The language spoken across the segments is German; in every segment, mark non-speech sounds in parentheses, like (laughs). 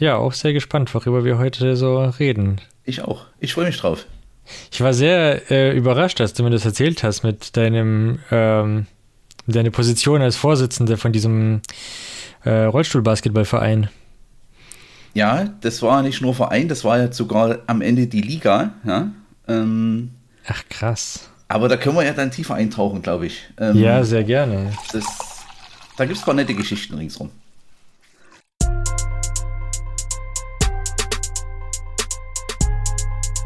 Ja, auch sehr gespannt, worüber wir heute so reden. Ich auch. Ich freue mich drauf. Ich war sehr äh, überrascht, als du mir das erzählt hast mit deinem ähm, deine Position als Vorsitzender von diesem äh, Rollstuhlbasketballverein. Ja, das war nicht nur Verein, das war ja sogar am Ende die Liga. Ja? Ähm, Ach krass. Aber da können wir ja dann tiefer eintauchen, glaube ich. Ähm, ja, sehr gerne. Das, da gibt es paar nette Geschichten ringsrum.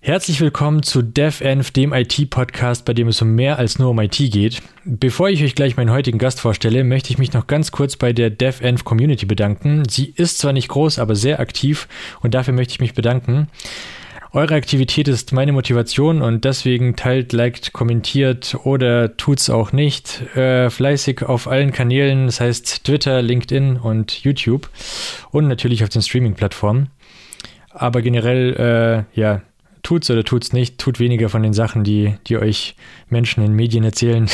Herzlich willkommen zu DevEnv, dem IT-Podcast, bei dem es um mehr als nur um IT geht. Bevor ich euch gleich meinen heutigen Gast vorstelle, möchte ich mich noch ganz kurz bei der DevEnv Community bedanken. Sie ist zwar nicht groß, aber sehr aktiv und dafür möchte ich mich bedanken. Eure Aktivität ist meine Motivation und deswegen teilt, liked, kommentiert oder tut's auch nicht. Äh, fleißig auf allen Kanälen, das heißt Twitter, LinkedIn und YouTube und natürlich auf den Streaming-Plattformen. Aber generell, äh, ja, tut's oder tut's nicht, tut weniger von den Sachen, die, die euch Menschen in Medien erzählen.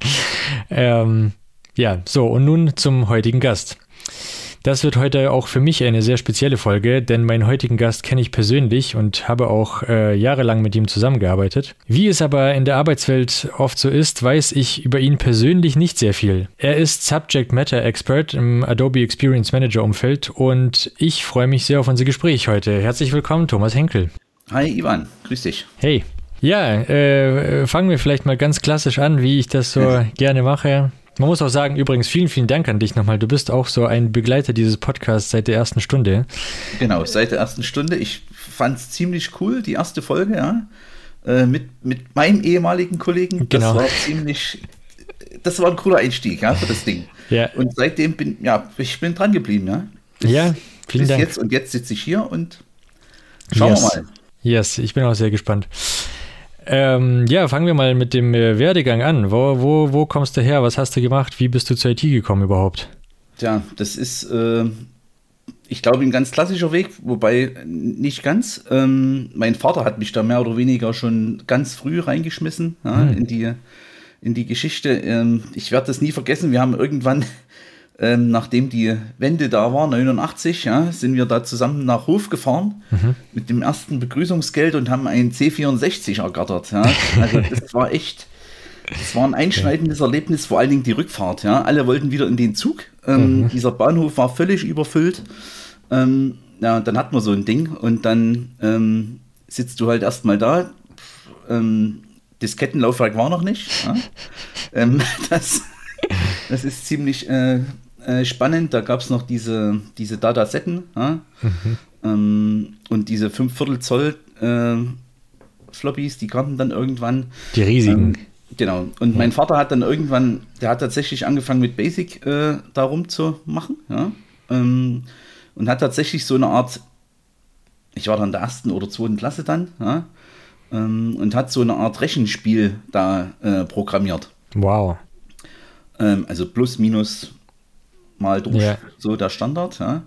(laughs) ähm, ja, so, und nun zum heutigen Gast. Das wird heute auch für mich eine sehr spezielle Folge, denn meinen heutigen Gast kenne ich persönlich und habe auch äh, jahrelang mit ihm zusammengearbeitet. Wie es aber in der Arbeitswelt oft so ist, weiß ich über ihn persönlich nicht sehr viel. Er ist Subject Matter Expert im Adobe Experience Manager Umfeld und ich freue mich sehr auf unser Gespräch heute. Herzlich willkommen, Thomas Henkel. Hi Ivan, grüß dich. Hey. Ja, äh, fangen wir vielleicht mal ganz klassisch an, wie ich das so (laughs) gerne mache. Man muss auch sagen, übrigens, vielen, vielen Dank an dich nochmal. Du bist auch so ein Begleiter dieses Podcasts seit der ersten Stunde. Genau, seit der ersten Stunde. Ich fand es ziemlich cool, die erste Folge, ja. Äh, mit, mit meinem ehemaligen Kollegen. Genau. Das war ziemlich, das war ein cooler Einstieg, ja, für das Ding. Ja. Und seitdem bin, ja, ich bin dran geblieben, ja. Bis, ja, vielen bis Dank. Jetzt, und jetzt sitze ich hier und schauen yes. wir mal. Yes, ich bin auch sehr gespannt. Ähm, ja, fangen wir mal mit dem äh, Werdegang an. Wo, wo, wo kommst du her? Was hast du gemacht? Wie bist du zur IT gekommen überhaupt? Tja, das ist, äh, ich glaube, ein ganz klassischer Weg, wobei nicht ganz. Ähm, mein Vater hat mich da mehr oder weniger schon ganz früh reingeschmissen ja, hm. in, die, in die Geschichte. Ähm, ich werde das nie vergessen. Wir haben irgendwann ähm, nachdem die Wende da war, 89, ja, sind wir da zusammen nach Hof gefahren mhm. mit dem ersten Begrüßungsgeld und haben einen C64 ergattert. Ja. Also das war echt, das war ein einschneidendes Erlebnis, vor allen Dingen die Rückfahrt. Ja. Alle wollten wieder in den Zug. Ähm, mhm. Dieser Bahnhof war völlig überfüllt. Ähm, ja, dann hat man so ein Ding und dann ähm, sitzt du halt erstmal da. Ähm, Diskettenlaufwerk war noch nicht. Ja. (laughs) Ähm, (laughs) das, das ist ziemlich äh, äh, spannend. Da gab es noch diese, diese Datasetten ja? mhm. ähm, und diese 5 Viertel Zoll äh, Floppies, die kamen dann irgendwann. Die riesigen. Ähm, genau. Und ja. mein Vater hat dann irgendwann, der hat tatsächlich angefangen mit Basic äh, darum zu machen. Ja? Ähm, und hat tatsächlich so eine Art, ich war dann in der ersten oder zweiten Klasse dann, ja? Ähm, und hat so eine Art Rechenspiel da äh, programmiert. Wow. Ähm, also plus, minus mal durch, ja. so der Standard. Ja.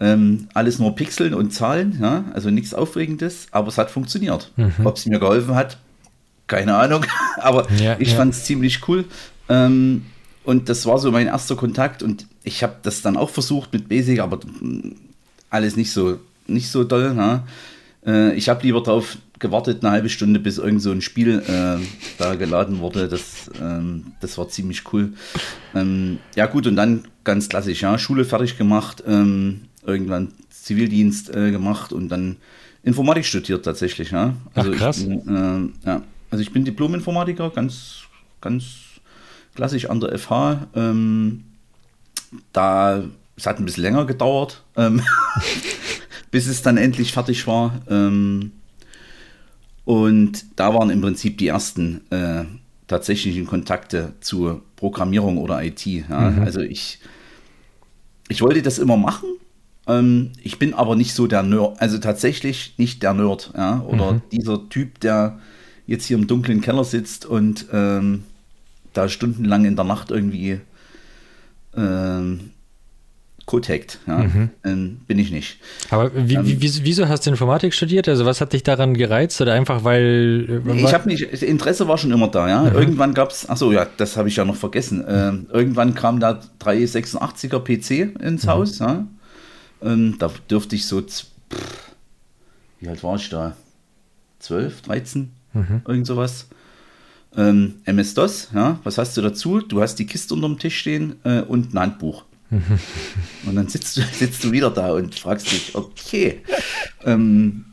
Ähm, alles nur Pixeln und Zahlen, ja, also nichts Aufregendes, aber es hat funktioniert. Mhm. Ob es mir geholfen hat, keine Ahnung, (laughs) aber ja, ich ja. fand es ziemlich cool. Ähm, und das war so mein erster Kontakt und ich habe das dann auch versucht mit Basic, aber alles nicht so, nicht so doll. Ja. Äh, ich habe lieber darauf gewartet, eine halbe Stunde, bis irgend so ein Spiel äh, da geladen wurde. Das, ähm, das war ziemlich cool. Ähm, ja, gut, und dann ganz klassisch, ja, Schule fertig gemacht, ähm, irgendwann Zivildienst äh, gemacht und dann Informatik studiert tatsächlich, ja. Also Ach, krass. Ich bin, äh, ja. Also ich bin Diplom-Informatiker, ganz, ganz klassisch an der FH. Ähm, da, es hat ein bisschen länger gedauert, ähm, (laughs) bis es dann endlich fertig war. Ähm, und da waren im Prinzip die ersten äh, tatsächlichen Kontakte zur Programmierung oder IT. Ja. Mhm. Also ich, ich wollte das immer machen. Ähm, ich bin aber nicht so der Nerd, also tatsächlich nicht der Nerd, ja, oder mhm. dieser Typ, der jetzt hier im dunklen Keller sitzt und ähm, da stundenlang in der Nacht irgendwie ähm, Code hackt. Ja? Mhm. Ähm, bin ich nicht. Aber wie, ähm, wie, wieso hast du Informatik studiert? Also was hat dich daran gereizt oder einfach weil... Äh, ich habe nicht, Interesse war schon immer da. Ja? Mhm. Irgendwann gab es, achso, ja, das habe ich ja noch vergessen. Ähm, irgendwann kam da 386er PC ins mhm. Haus. Ja? Ähm, da dürfte ich so, pff, wie alt war ich da? 12, 13? Mhm. Irgend sowas. Ähm, MS-DOS, ja, was hast du dazu? Du hast die Kiste unterm Tisch stehen äh, und ein Handbuch. (laughs) und dann sitzt du, sitzt du wieder da und fragst dich, okay, ähm,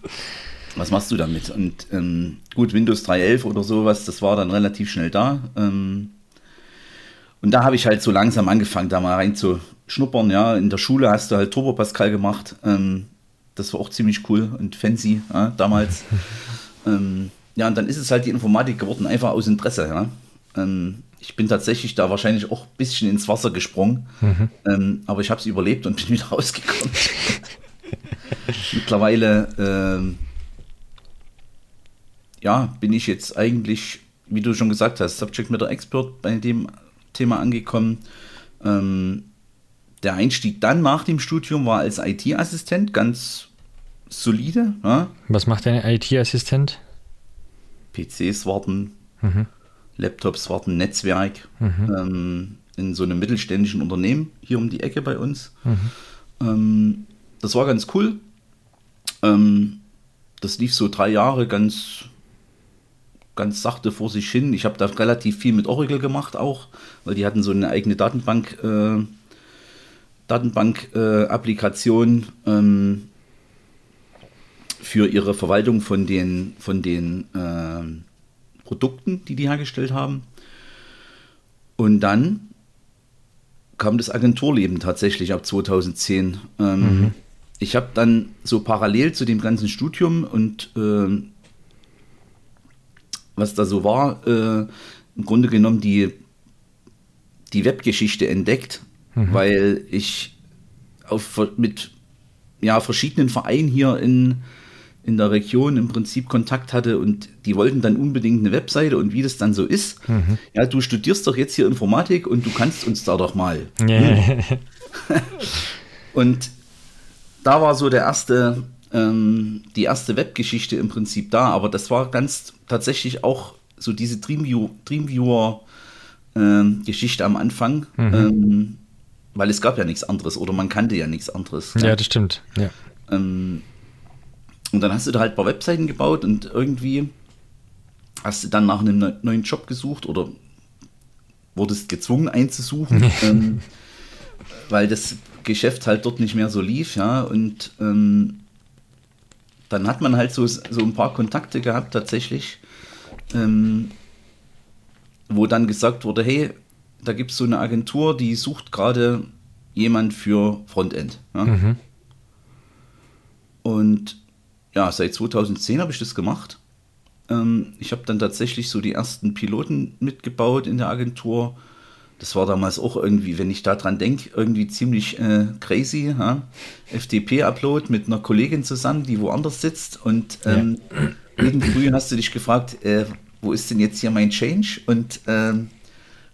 was machst du damit? Und ähm, gut, Windows 3.11 oder sowas, das war dann relativ schnell da. Ähm, und da habe ich halt so langsam angefangen, da mal reinzuschnuppern. Ja, in der Schule hast du halt Turbo Pascal gemacht. Ähm, das war auch ziemlich cool und fancy ja, damals. (laughs) ähm, ja, und dann ist es halt die Informatik geworden, einfach aus Interesse. Ja. Ähm, ich bin tatsächlich da wahrscheinlich auch ein bisschen ins Wasser gesprungen, mhm. ähm, aber ich habe es überlebt und bin (laughs) wieder rausgekommen. (laughs) Mittlerweile, ähm, ja, bin ich jetzt eigentlich, wie du schon gesagt hast, Subject Matter Expert bei dem Thema angekommen. Ähm, der Einstieg dann nach dem Studium war als IT-Assistent ganz solide. Ja. Was macht ein IT-Assistent? PCs warten, mhm. Laptops warten, Netzwerk mhm. ähm, in so einem mittelständischen Unternehmen hier um die Ecke bei uns. Mhm. Ähm, das war ganz cool. Ähm, das lief so drei Jahre ganz, ganz sachte vor sich hin. Ich habe da relativ viel mit Oracle gemacht auch, weil die hatten so eine eigene Datenbank, äh, Datenbank-Applikation. Äh, für ihre Verwaltung von den, von den äh, Produkten, die die hergestellt haben. Und dann kam das Agenturleben tatsächlich ab 2010. Ähm, mhm. Ich habe dann so parallel zu dem ganzen Studium und äh, was da so war, äh, im Grunde genommen die, die Webgeschichte entdeckt, mhm. weil ich auf, mit ja, verschiedenen Vereinen hier in, in der Region im Prinzip Kontakt hatte und die wollten dann unbedingt eine Webseite und wie das dann so ist. Mhm. Ja, du studierst doch jetzt hier Informatik und du kannst uns da doch mal. Yeah. (laughs) und da war so der erste, ähm, die erste Webgeschichte im Prinzip da, aber das war ganz tatsächlich auch so diese Dreamview, Dreamviewer ähm, Geschichte am Anfang. Mhm. Ähm, weil es gab ja nichts anderes oder man kannte ja nichts anderes. Ja, das stimmt. Ja. Ähm, und dann hast du da halt ein paar Webseiten gebaut und irgendwie hast du dann nach einem neuen Job gesucht oder wurdest gezwungen einzusuchen, (laughs) ähm, weil das Geschäft halt dort nicht mehr so lief, ja. Und ähm, dann hat man halt so, so ein paar Kontakte gehabt tatsächlich, ähm, wo dann gesagt wurde, hey, da gibt es so eine Agentur, die sucht gerade jemand für Frontend. Ja? Mhm. Und ja, seit 2010 habe ich das gemacht. Ähm, ich habe dann tatsächlich so die ersten Piloten mitgebaut in der Agentur. Das war damals auch irgendwie, wenn ich daran denke, irgendwie ziemlich äh, crazy. Ja? FTP-Upload mit einer Kollegin zusammen, die woanders sitzt. Und ähm, ja. jeden Früh hast du dich gefragt, äh, wo ist denn jetzt hier mein Change? Und ähm,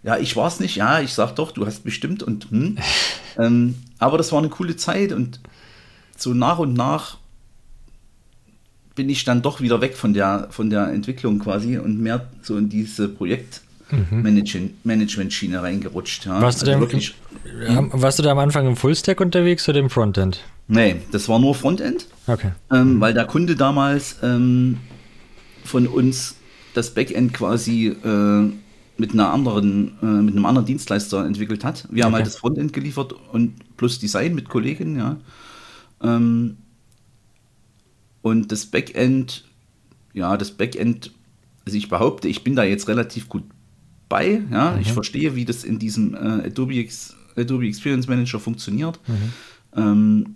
ja, ich war es nicht. Ja, ich sag doch, du hast bestimmt. Und hm. (laughs) ähm, aber das war eine coole Zeit und so nach und nach bin ich dann doch wieder weg von der, von der Entwicklung quasi und mehr so in diese Projektmanagement-Schiene mhm. reingerutscht. Ja. Warst, also du wirklich, im, warst du da am Anfang im Fullstack unterwegs oder im Frontend? Nee, das war nur Frontend. Okay. Ähm, mhm. Weil der Kunde damals ähm, von uns das Backend quasi äh, mit einer anderen, äh, mit einem anderen Dienstleister entwickelt hat. Wir okay. haben halt das Frontend geliefert und plus Design mit Kollegen, ja. Ähm, und das Backend, ja, das Backend, also ich behaupte, ich bin da jetzt relativ gut bei. Ja, mhm. ich verstehe, wie das in diesem äh, Adobe, Ex Adobe Experience Manager funktioniert. Mhm. Ähm,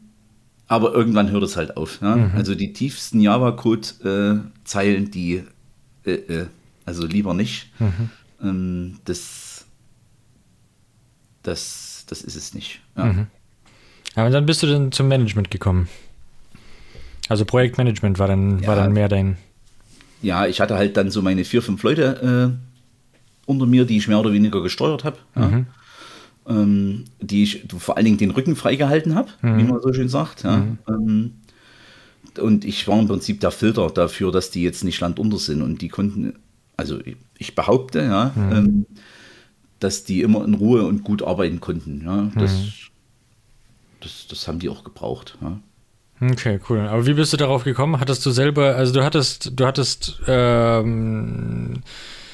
aber irgendwann hört es halt auf. Ja? Mhm. Also die tiefsten Java-Code-Zeilen, äh, die, äh, äh, also lieber nicht. Mhm. Ähm, das, das, das ist es nicht. Ja. Mhm. Aber dann bist du dann zum Management gekommen. Also Projektmanagement war dann, ja, war dann mehr dein. Ja, ich hatte halt dann so meine vier, fünf Leute äh, unter mir, die ich mehr oder weniger gesteuert habe. Ja. Mhm. ähm, die ich vor allen Dingen den Rücken freigehalten habe, mhm. wie man so schön sagt. Ja. Mhm. Ähm, und ich war im Prinzip der Filter dafür, dass die jetzt nicht landunter sind. Und die konnten, also ich behaupte, ja, mhm. ähm, dass die immer in Ruhe und gut arbeiten konnten. Ja. Das, mhm. das, das haben die auch gebraucht. Ja. Okay, cool. Aber wie bist du darauf gekommen? Hattest du selber, also du hattest, du hattest, ähm,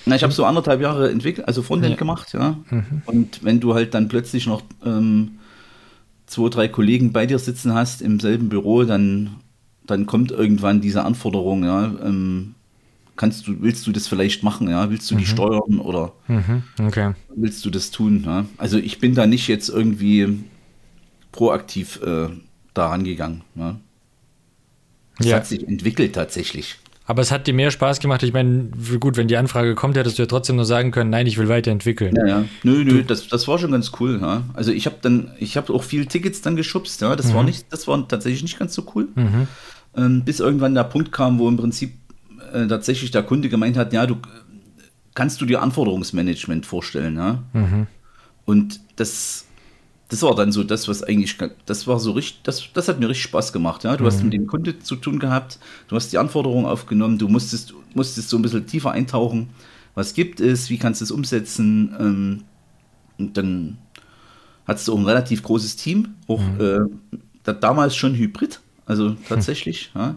na, ich habe so anderthalb Jahre entwickelt, also Frontend ja. gemacht, ja. Mhm. Und wenn du halt dann plötzlich noch ähm, zwei, drei Kollegen bei dir sitzen hast im selben Büro, dann, dann kommt irgendwann diese Anforderung, ja. Ähm, kannst du, willst du das vielleicht machen, ja? Willst du mhm. die steuern oder mhm. okay. willst du das tun? Ja? Also ich bin da nicht jetzt irgendwie proaktiv äh, da rangegangen. Ja? Das ja. hat sich entwickelt tatsächlich. Aber es hat dir mehr Spaß gemacht. Ich meine, gut, wenn die Anfrage kommt, hättest du ja trotzdem nur sagen können, nein, ich will weiterentwickeln. Ja, ja. Nö, nö, das, das war schon ganz cool. Ja. Also ich habe dann, ich habe auch viel Tickets dann geschubst. Ja. Das mhm. war nicht, das war tatsächlich nicht ganz so cool. Mhm. Ähm, bis irgendwann der Punkt kam, wo im Prinzip äh, tatsächlich der Kunde gemeint hat, ja, du kannst du dir Anforderungsmanagement vorstellen, ja. Mhm. Und das das war dann so das, was eigentlich, das war so richtig, das, das hat mir richtig Spaß gemacht. Ja? Du mhm. hast mit dem Kunde zu tun gehabt, du hast die Anforderungen aufgenommen, du musstest, musstest so ein bisschen tiefer eintauchen. Was gibt es, wie kannst du es umsetzen? Ähm, und dann hattest du auch ein relativ großes Team, auch mhm. äh, damals schon Hybrid, also (laughs) tatsächlich, mhm. ja?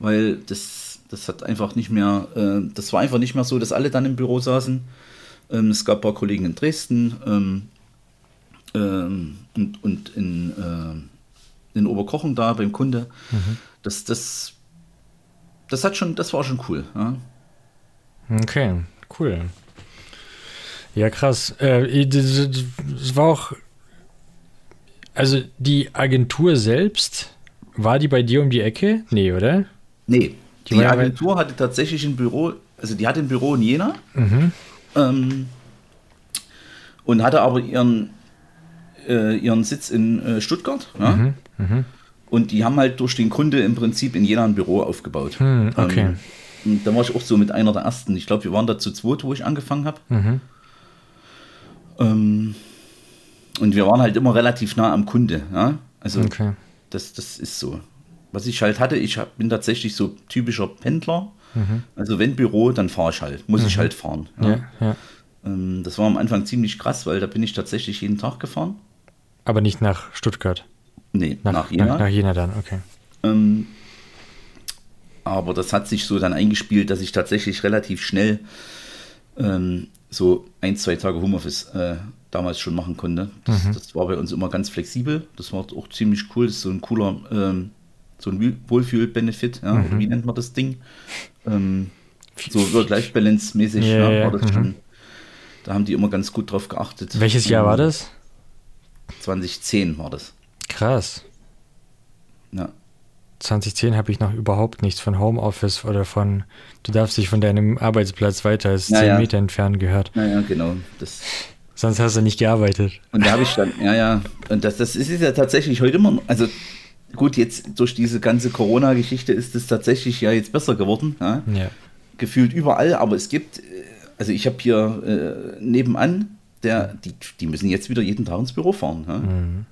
weil das, das hat einfach nicht mehr, äh, das war einfach nicht mehr so, dass alle dann im Büro saßen. Ähm, es gab ein paar Kollegen in Dresden, ähm, ähm, und, und in, äh, in Oberkochen da beim Kunde. Mhm. Das, das, das hat schon, das war schon cool. Ja? Okay, cool. Ja, krass. Äh, das war auch, also die Agentur selbst, war die bei dir um die Ecke? Nee, oder? Nee. Die, die Agentur hatte tatsächlich ein Büro, also die hatte ein Büro in Jena mhm. ähm, und hatte aber ihren, äh, ihren Sitz in äh, Stuttgart. Ja? Mhm, mh. Und die haben halt durch den Kunde im Prinzip in Jena ein Büro aufgebaut. Hm, okay. Ähm, da war ich auch so mit einer der ersten. Ich glaube, wir waren da zu zweit, wo ich angefangen habe. Mhm. Ähm, und wir waren halt immer relativ nah am Kunde. Ja? Also okay. das, das ist so. Was ich halt hatte, ich bin tatsächlich so typischer Pendler. Mhm. Also wenn Büro, dann fahre ich halt. Muss mhm. ich halt fahren. Ja, ja. Ähm, das war am Anfang ziemlich krass, weil da bin ich tatsächlich jeden Tag gefahren. Aber nicht nach Stuttgart. Nee, nach, nach Jena. Nach, nach Jena dann, okay. Ähm, aber das hat sich so dann eingespielt, dass ich tatsächlich relativ schnell ähm, so ein, zwei Tage Homeoffice äh, damals schon machen konnte. Das, mhm. das, war bei uns immer ganz flexibel. Das war auch ziemlich cool. Das ist so ein cooler, ähm, so ein Wohlfühl-Benefit. Ja? Mhm. Wie nennt man das Ding? Ähm, so Work-Life-Balance-mäßig yeah, ja, war das mhm. schon. Da haben die immer ganz gut drauf geachtet. Welches Jahr war das? 2010 war das. Krass. Ja. 2010 habe ich noch überhaupt nichts von Homeoffice oder von, du darfst dich von deinem Arbeitsplatz weiter als ja, 10 ja. Meter entfernen gehört. Ja, ja, genau. Das Sonst hast du nicht gearbeitet. Und da habe ich dann, ja, ja, und das, das ist ja tatsächlich heute immer, also gut, jetzt durch diese ganze Corona-Geschichte ist es tatsächlich ja jetzt besser geworden. Ja? ja. Gefühlt überall, aber es gibt, also ich habe hier äh, nebenan der, die, die müssen jetzt wieder jeden Tag ins Büro fahren. Ja, mhm.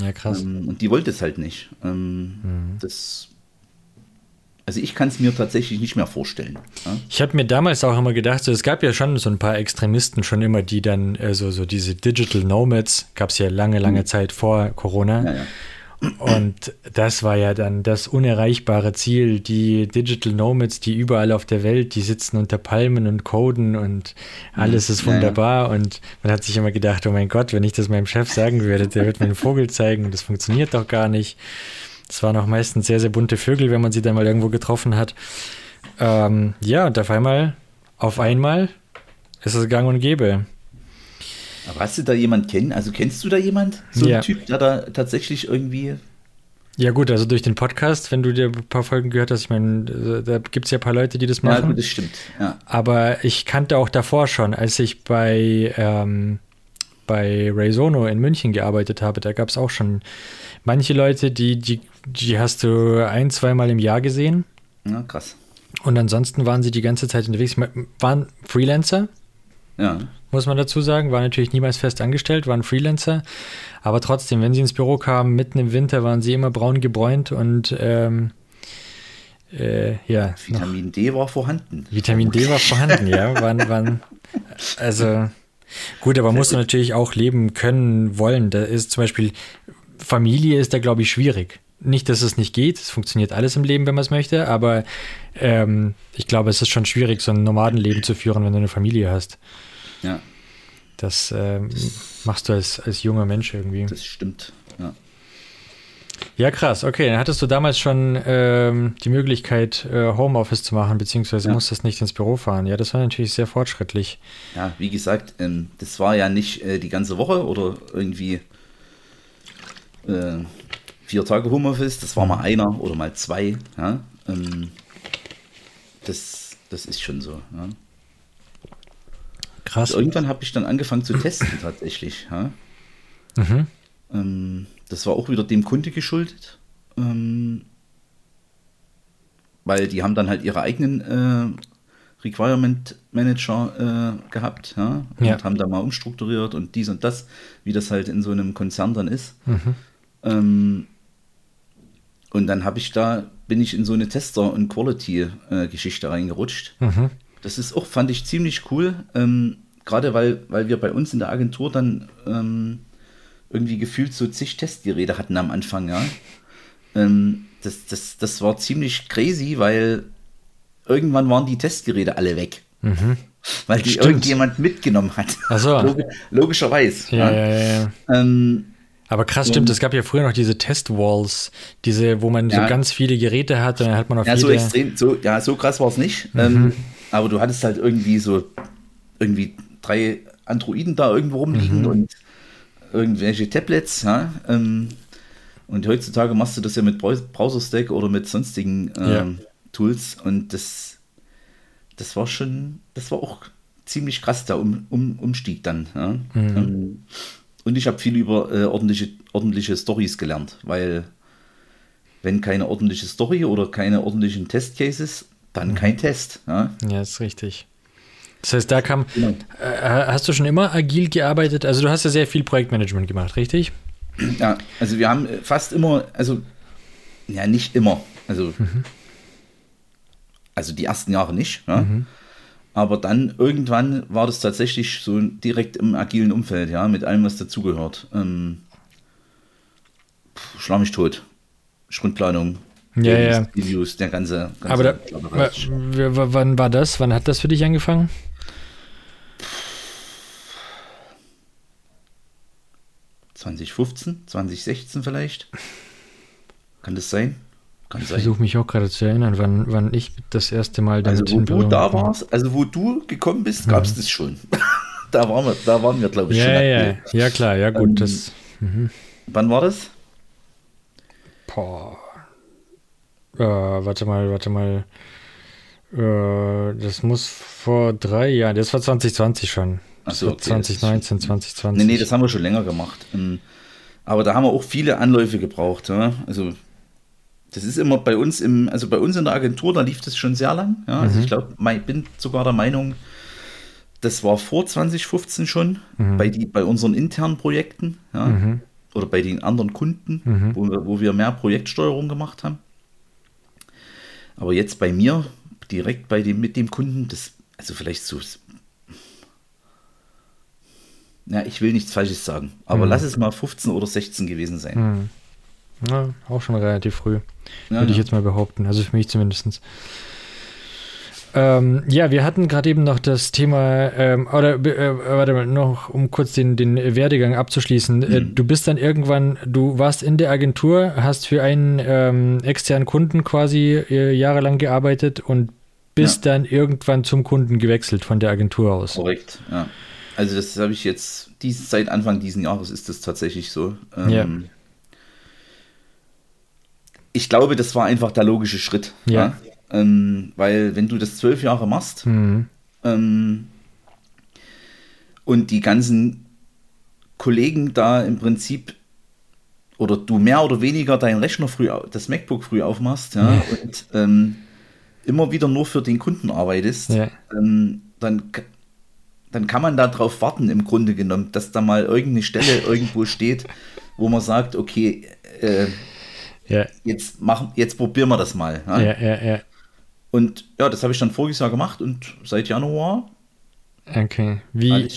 ja krass. Ähm, und die wollte es halt nicht. Ähm, mhm. Das also ich kann es mir tatsächlich nicht mehr vorstellen. Ja? Ich habe mir damals auch immer gedacht, so, es gab ja schon so ein paar Extremisten schon immer, die dann äh, so, so diese Digital Nomads, gab es ja lange, lange mhm. Zeit vor Corona. Ja, ja. Und das war ja dann das unerreichbare Ziel. Die Digital Nomads, die überall auf der Welt, die sitzen unter Palmen und coden und alles ist wunderbar. Ja, ja. Und man hat sich immer gedacht, oh mein Gott, wenn ich das meinem Chef sagen würde, der wird mir einen Vogel zeigen. Das funktioniert doch gar nicht. Es waren auch meistens sehr, sehr bunte Vögel, wenn man sie dann mal irgendwo getroffen hat. Ähm, ja, und auf einmal, auf einmal ist es gang und gäbe. Aber hast du da jemanden kennen? Also kennst du da jemand? So ja. ein Typ, der da tatsächlich irgendwie. Ja, gut, also durch den Podcast, wenn du dir ein paar Folgen gehört hast, ich meine, äh, da gibt es ja ein paar Leute, die das machen. Ja, gut, das stimmt. Ja. Aber ich kannte auch davor schon, als ich bei, ähm, bei Raysono in München gearbeitet habe, da gab es auch schon manche Leute, die, die, die hast du ein, zweimal im Jahr gesehen. Ja, krass. Und ansonsten waren sie die ganze Zeit unterwegs, waren Freelancer. Ja. Muss man dazu sagen, war natürlich niemals fest angestellt, waren Freelancer. Aber trotzdem, wenn sie ins Büro kamen, mitten im Winter, waren sie immer braun gebräunt und ähm, äh, ja. Vitamin noch. D war vorhanden. Vitamin D war vorhanden, ja. Waren, waren, also gut, aber musst du natürlich auch leben können, wollen. Da ist zum Beispiel, Familie ist da, glaube ich, schwierig. Nicht, dass es nicht geht, es funktioniert alles im Leben, wenn man es möchte, aber ähm, ich glaube, es ist schon schwierig, so ein Nomadenleben zu führen, wenn du eine Familie hast. Ja. Das, ähm, das machst du als, als junger Mensch irgendwie. Das stimmt, ja. Ja, krass. Okay, dann hattest du damals schon ähm, die Möglichkeit, äh, Homeoffice zu machen, beziehungsweise ja. musstest nicht ins Büro fahren. Ja, das war natürlich sehr fortschrittlich. Ja, wie gesagt, ähm, das war ja nicht äh, die ganze Woche oder irgendwie äh, vier Tage Homeoffice, das war mal einer oder mal zwei. Ja? Ähm, das, das ist schon so. Ja? Krass. Und irgendwann habe ich dann angefangen zu testen tatsächlich. Ja? Mhm. Ähm, das war auch wieder dem Kunde geschuldet. Ähm, weil die haben dann halt ihre eigenen äh, Requirement Manager äh, gehabt ja? und ja. haben da mal umstrukturiert und dies und das, wie das halt in so einem Konzern dann ist. Mhm. Ähm, und dann habe ich da, bin ich in so eine Tester- und Quality-Geschichte äh, reingerutscht. Mhm. Das ist auch, fand ich ziemlich cool. Ähm, Gerade weil, weil wir bei uns in der Agentur dann ähm, irgendwie gefühlt so zig Testgeräte hatten am Anfang, ja. Ähm, das, das, das war ziemlich crazy, weil irgendwann waren die Testgeräte alle weg. Mhm. Weil die Stimmt. irgendjemand mitgenommen hat. Ach so. Log logischerweise. Ja, ja, ja. ja. Ähm, aber krass, stimmt, es gab ja früher noch diese Testwalls, diese, wo man ja. so ganz viele Geräte hat und dann hat man noch ja, viele. so extrem, so, ja, so krass war es nicht. Mhm. Ähm, aber du hattest halt irgendwie so irgendwie drei Androiden da irgendwo rumliegen mhm. und irgendwelche Tablets, ja. Ähm, und heutzutage machst du das ja mit Browser-Stack oder mit sonstigen ähm, ja. Tools und das, das war schon, das war auch ziemlich krass, der um, um, Umstieg dann. Ja. Mhm. Ähm, und ich habe viel über äh, ordentliche, ordentliche Stories gelernt, weil wenn keine ordentliche Story oder keine ordentlichen Testcases, dann mhm. kein Test. Ja? ja, ist richtig. Das heißt, da kam. Genau. Äh, hast du schon immer agil gearbeitet? Also, du hast ja sehr viel Projektmanagement gemacht, richtig? Ja, also wir haben fast immer, also, ja, nicht immer. Also, mhm. also die ersten Jahre nicht. Ja? Mhm. Aber dann irgendwann war das tatsächlich so direkt im agilen Umfeld, ja, mit allem, was dazugehört. Ähm, schlag mich tot. Sprintplanung, ja, ja. Videos, der ganze. ganze Aber da, wann war das? Wann hat das für dich angefangen? ...2015, 2016 vielleicht. Kann das sein? Kann ich versuche mich auch gerade zu erinnern, wann, wann ich das erste Mal damit also, wo du da warst, Also wo du gekommen bist, gab es mhm. das schon. (laughs) da, waren wir, da waren wir, glaube ich, ja, schon. Ja, ja, klar, ja gut. Ähm, das, mhm. Wann war das? Boah. Äh, warte mal, warte mal. Äh, das muss vor drei Jahren, das war 2020 schon. Achso, okay, 2019, 2020. Nee, nee, das haben wir schon länger gemacht. Ähm, aber da haben wir auch viele Anläufe gebraucht. Ja? Also das ist immer bei uns im, also bei uns in der Agentur, da lief das schon sehr lang. Ja? Also mhm. ich glaube, ich bin sogar der Meinung, das war vor 2015 schon mhm. bei, die, bei unseren internen Projekten ja? Mhm. oder bei den anderen Kunden, mhm. wo, wo wir mehr Projektsteuerung gemacht haben. Aber jetzt bei mir, direkt bei dem, mit dem Kunden, das, also vielleicht so, ja, ich will nichts Falsches sagen, aber mhm. lass es mal 15 oder 16 gewesen sein. Mhm. Ja, auch schon relativ früh, ja, würde ich jetzt mal behaupten. Also für mich zumindest. Ähm, ja, wir hatten gerade eben noch das Thema, ähm, oder äh, warte mal, noch um kurz den, den Werdegang abzuschließen. Äh, mhm. du bist dann irgendwann, du warst in der Agentur, hast für einen ähm, externen Kunden quasi äh, jahrelang gearbeitet und bist ja. dann irgendwann zum Kunden gewechselt von der Agentur aus. Korrekt, ja. Also das habe ich jetzt, dies, seit Anfang dieses Jahres ist das tatsächlich so. ja ähm, ich glaube, das war einfach der logische Schritt. Ja. ja? Ähm, weil wenn du das zwölf Jahre machst mhm. ähm, und die ganzen Kollegen da im Prinzip oder du mehr oder weniger deinen Rechner früh, das MacBook früh aufmachst, ja, ja. und ähm, immer wieder nur für den Kunden arbeitest, ja. ähm, dann dann kann man darauf warten, im Grunde genommen, dass da mal irgendeine Stelle (laughs) irgendwo steht, wo man sagt, okay, äh, ja. jetzt, machen, jetzt probieren wir das mal. Ja, ja, ja. Ja. Und ja, das habe ich dann voriges Jahr gemacht und seit Januar. Okay. Wie,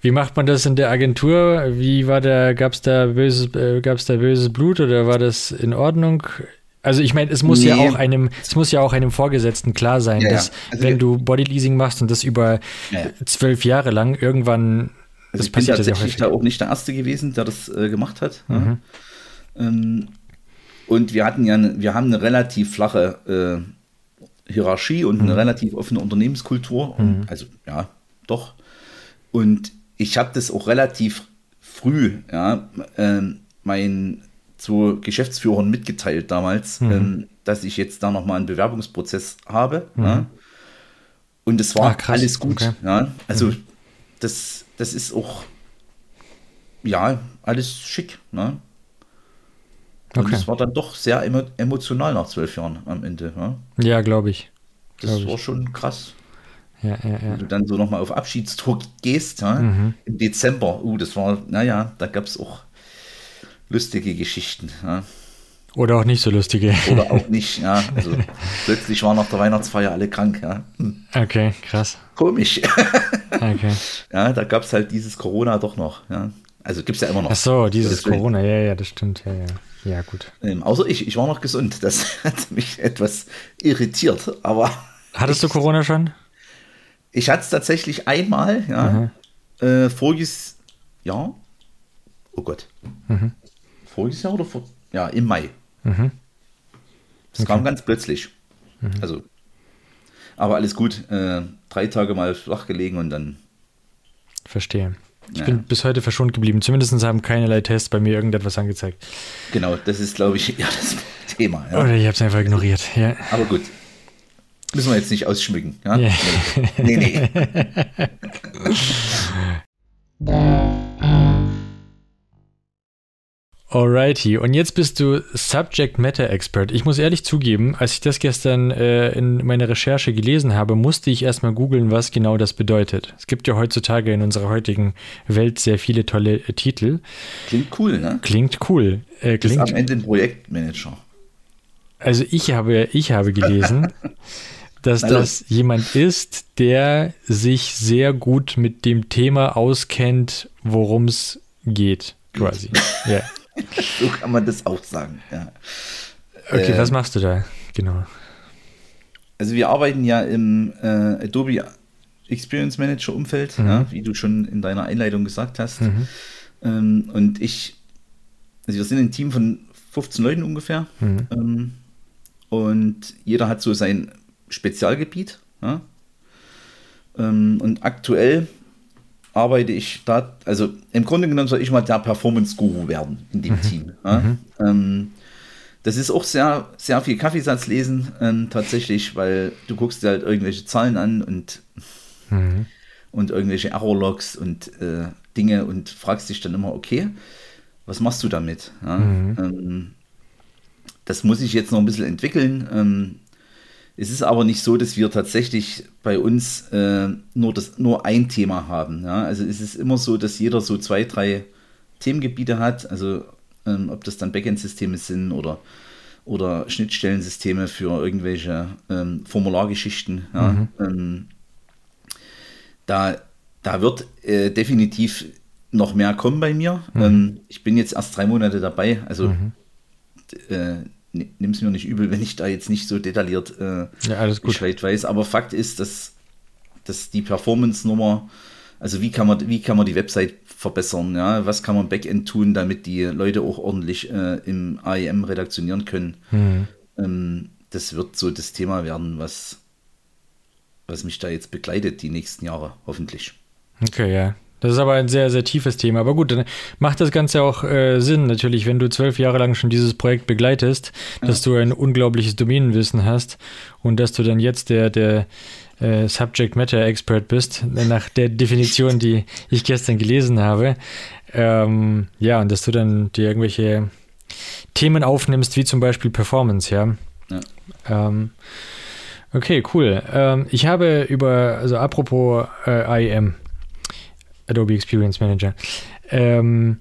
wie macht man das in der Agentur? Wie war der, gab es da böses, äh, gab's da böses Blut oder war das in Ordnung? Also ich meine, es muss nee. ja auch einem, es muss ja auch einem Vorgesetzten klar sein, ja, dass also wenn du Bodyleasing machst und das über ja. zwölf Jahre lang, irgendwann also das ich bin tatsächlich da auch nicht der Erste gewesen, der das äh, gemacht hat. Mhm. Ähm, und wir hatten ja, wir haben eine relativ flache äh, Hierarchie und mhm. eine relativ offene Unternehmenskultur. Mhm. Also ja, doch. Und ich habe das auch relativ früh, ja, äh, mein zu Geschäftsführern mitgeteilt damals, mhm. ähm, dass ich jetzt da nochmal einen Bewerbungsprozess habe. Mhm. Ja. Und es war ah, alles gut. Okay. Ja. Also mhm. das, das ist auch ja alles schick. Ne? Und okay. es war dann doch sehr emo emotional nach zwölf Jahren am Ende. Ja, ja glaube ich. Das glaub war ich. schon krass. Ja, ja. Wenn du dann so nochmal auf Abschiedstour gehst, mhm. im Dezember. Uh, das war, naja, da gab es auch lustige Geschichten. Oder auch nicht so lustige. Oder auch (laughs) nicht, ja. Also, plötzlich waren nach der Weihnachtsfeier alle krank, ja. Hm. Okay, krass. Komisch. (laughs) Okay. Ja, da gab es halt dieses Corona doch noch, ja. Also gibt es ja immer noch. Ach so, dieses. Corona, ja, ja, das stimmt, ja, ja. Ja, gut. Ähm, außer ich, ich war noch gesund. Das (laughs) hat mich etwas irritiert, aber. Hattest ich, du Corona schon? Ich hatte es tatsächlich einmal, ja. Äh, voriges Jahr. Oh Gott. Mhm voriges Jahr oder vor, ja, im Mai. Mhm. Das okay. kam ganz plötzlich. Mhm. Also, aber alles gut. Äh, drei Tage mal flach gelegen und dann. Verstehe. Ich ja. bin bis heute verschont geblieben. Zumindest haben keinerlei Tests bei mir irgendetwas angezeigt. Genau, das ist, glaube ich, (laughs) ja, das Thema. Ja. Oder ich habe es einfach ignoriert. Ja. Aber gut. Müssen wir jetzt nicht ausschmücken. Ja? Yeah. Nee, nee. (laughs) Alrighty, und jetzt bist du Subject Matter Expert. Ich muss ehrlich zugeben, als ich das gestern äh, in meiner Recherche gelesen habe, musste ich erstmal googeln, was genau das bedeutet. Es gibt ja heutzutage in unserer heutigen Welt sehr viele tolle äh, Titel. Klingt cool, ne? Klingt cool. Äh, klingt, ist am Ende ein Projektmanager. Also ich habe, ich habe gelesen, (laughs) dass das jemand ist, der sich sehr gut mit dem Thema auskennt, worum es geht, quasi. (laughs) ja. (laughs) so kann man das auch sagen, ja. Okay, äh, was machst du da? Genau. Also wir arbeiten ja im äh, Adobe Experience Manager Umfeld, mhm. ja, wie du schon in deiner Einleitung gesagt hast. Mhm. Ähm, und ich, also wir sind ein Team von 15 Leuten ungefähr. Mhm. Ähm, und jeder hat so sein Spezialgebiet. Ja. Ähm, und aktuell arbeite ich da, also im Grunde genommen soll ich mal der Performance-Guru werden in dem mhm. Team. Ja? Mhm. Ähm, das ist auch sehr, sehr viel Kaffeesatz lesen, ähm, tatsächlich, weil du guckst dir halt irgendwelche Zahlen an und, mhm. und irgendwelche Error-Logs und äh, Dinge und fragst dich dann immer, okay, was machst du damit? Ja? Mhm. Ähm, das muss ich jetzt noch ein bisschen entwickeln. Es ist aber nicht so, dass wir tatsächlich bei uns äh, nur, das, nur ein Thema haben. Ja? Also es ist immer so, dass jeder so zwei, drei Themengebiete hat. Also ähm, ob das dann Backend-Systeme sind oder, oder Schnittstellensysteme für irgendwelche ähm, Formulargeschichten. Ja? Mhm. Ähm, da, da wird äh, definitiv noch mehr kommen bei mir. Mhm. Ähm, ich bin jetzt erst drei Monate dabei. Also mhm. äh, nimm es mir nicht übel, (laughs) wenn ich da jetzt nicht so detailliert äh, ja. Bescheid weiß. Aber Fakt ist, dass, dass die Performance-Nummer, also wie kann man, wie kann man die Website verbessern, ja, was kann man Backend tun, damit die Leute auch ordentlich äh, im AEM redaktionieren können. Mhm. Ähm, das wird so das Thema werden, was, was mich da jetzt begleitet die nächsten Jahre, hoffentlich. Okay, ja. Das ist aber ein sehr, sehr tiefes Thema. Aber gut, dann macht das Ganze auch äh, Sinn, natürlich, wenn du zwölf Jahre lang schon dieses Projekt begleitest, ja. dass du ein unglaubliches Domänenwissen hast und dass du dann jetzt der, der äh, Subject Matter Expert bist, nach der Definition, die ich gestern gelesen habe. Ähm, ja, und dass du dann dir irgendwelche Themen aufnimmst, wie zum Beispiel Performance, ja. ja. Ähm, okay, cool. Ähm, ich habe über, also apropos äh, IEM, Adobe Experience Manager. Ähm,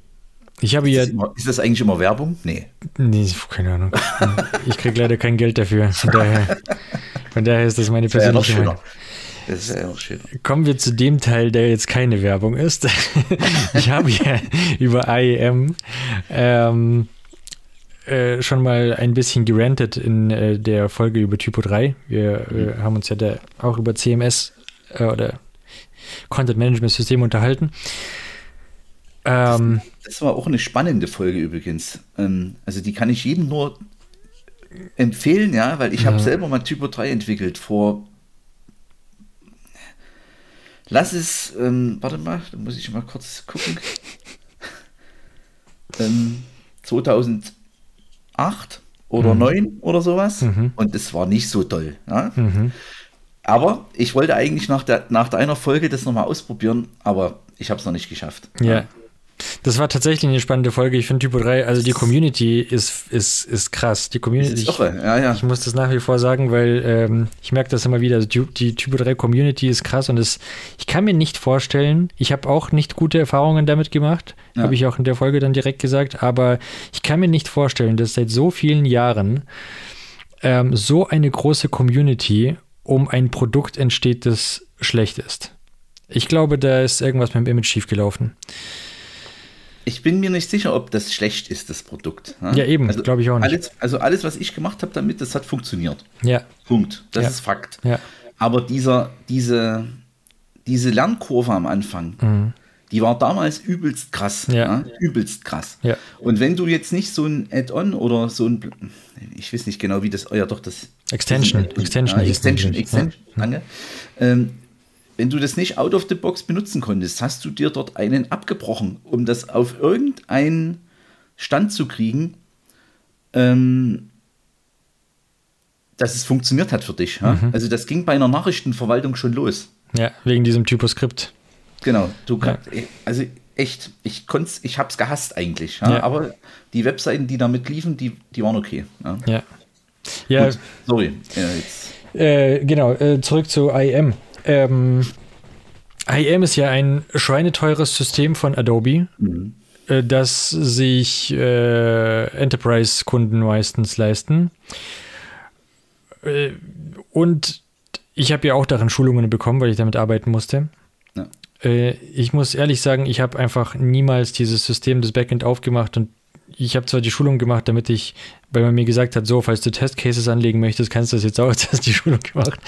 ich habe ist ja. Das immer, ist das eigentlich immer Werbung? Nee. Nee, keine Ahnung. (laughs) ich kriege leider kein Geld dafür. Von daher, von daher ist das meine persönliche Meinung. Das ist ja auch schön. Kommen wir zu dem Teil, der jetzt keine Werbung ist. (laughs) ich habe ja über IEM ähm, äh, schon mal ein bisschen gerantet in äh, der Folge über Typo 3. Wir äh, haben uns ja da auch über CMS äh, oder Content Management System unterhalten. Ähm, das, das, war auch eine spannende Folge übrigens. Ähm, also die kann ich jedem nur empfehlen, ja, weil ich ja. habe selber mal Typo 3 entwickelt vor Lass es, ähm, warte mal, da muss ich mal kurz gucken. (laughs) ähm, 2008 oder mhm. 9 oder sowas. Mhm. Und das war nicht so toll. Ja? Mhm. Aber ich wollte eigentlich nach, der, nach deiner Folge das nochmal ausprobieren, aber ich habe es noch nicht geschafft. Ja. Das war tatsächlich eine spannende Folge. Ich finde Typo 3, also die Community ist, ist, ist krass. Die Community. Ist irre. Ja, ja. Ich muss das nach wie vor sagen, weil ähm, ich merke das immer wieder. Die, die Typo 3 Community ist krass und das, ich kann mir nicht vorstellen, ich habe auch nicht gute Erfahrungen damit gemacht. Ja. Habe ich auch in der Folge dann direkt gesagt. Aber ich kann mir nicht vorstellen, dass seit so vielen Jahren ähm, so eine große Community um ein Produkt entsteht, das schlecht ist. Ich glaube, da ist irgendwas mit dem Image schiefgelaufen. Ich bin mir nicht sicher, ob das schlecht ist, das Produkt. Ja, ja eben, also, glaube ich auch nicht. Alles, also alles, was ich gemacht habe damit, das hat funktioniert. Ja. Punkt. Das ja. ist Fakt. Ja. Aber dieser, diese, diese Lernkurve am Anfang, mhm. Die war damals übelst krass. Ja. ja. Übelst krass. Ja. Und wenn du jetzt nicht so ein Add-on oder so ein, ich weiß nicht genau, wie das, oh ja doch, das Extension, Extension, ja, Extension, Extension, danke. Ähm, wenn du das nicht out of the box benutzen konntest, hast du dir dort einen abgebrochen, um das auf irgendeinen Stand zu kriegen, ähm, dass es funktioniert hat für dich. Mhm. Also das ging bei einer Nachrichtenverwaltung schon los. Ja, wegen diesem Typoskript. Genau, du ja. also echt, ich konnte ich hab's gehasst eigentlich, ja? Ja. aber die Webseiten, die damit liefen, die, die waren okay. Ja. Ja. Gut, sorry. Äh, genau, äh, zurück zu IM. Ähm, IM ist ja ein schweineteures System von Adobe, mhm. äh, das sich äh, Enterprise-Kunden meistens leisten. Äh, und ich habe ja auch darin Schulungen bekommen, weil ich damit arbeiten musste. Äh, ich muss ehrlich sagen, ich habe einfach niemals dieses System des Backend aufgemacht und ich habe zwar die Schulung gemacht, damit ich, weil man mir gesagt hat, so, falls du Testcases anlegen möchtest, kannst du das jetzt auch, (laughs) jetzt hast du die Schulung gemacht.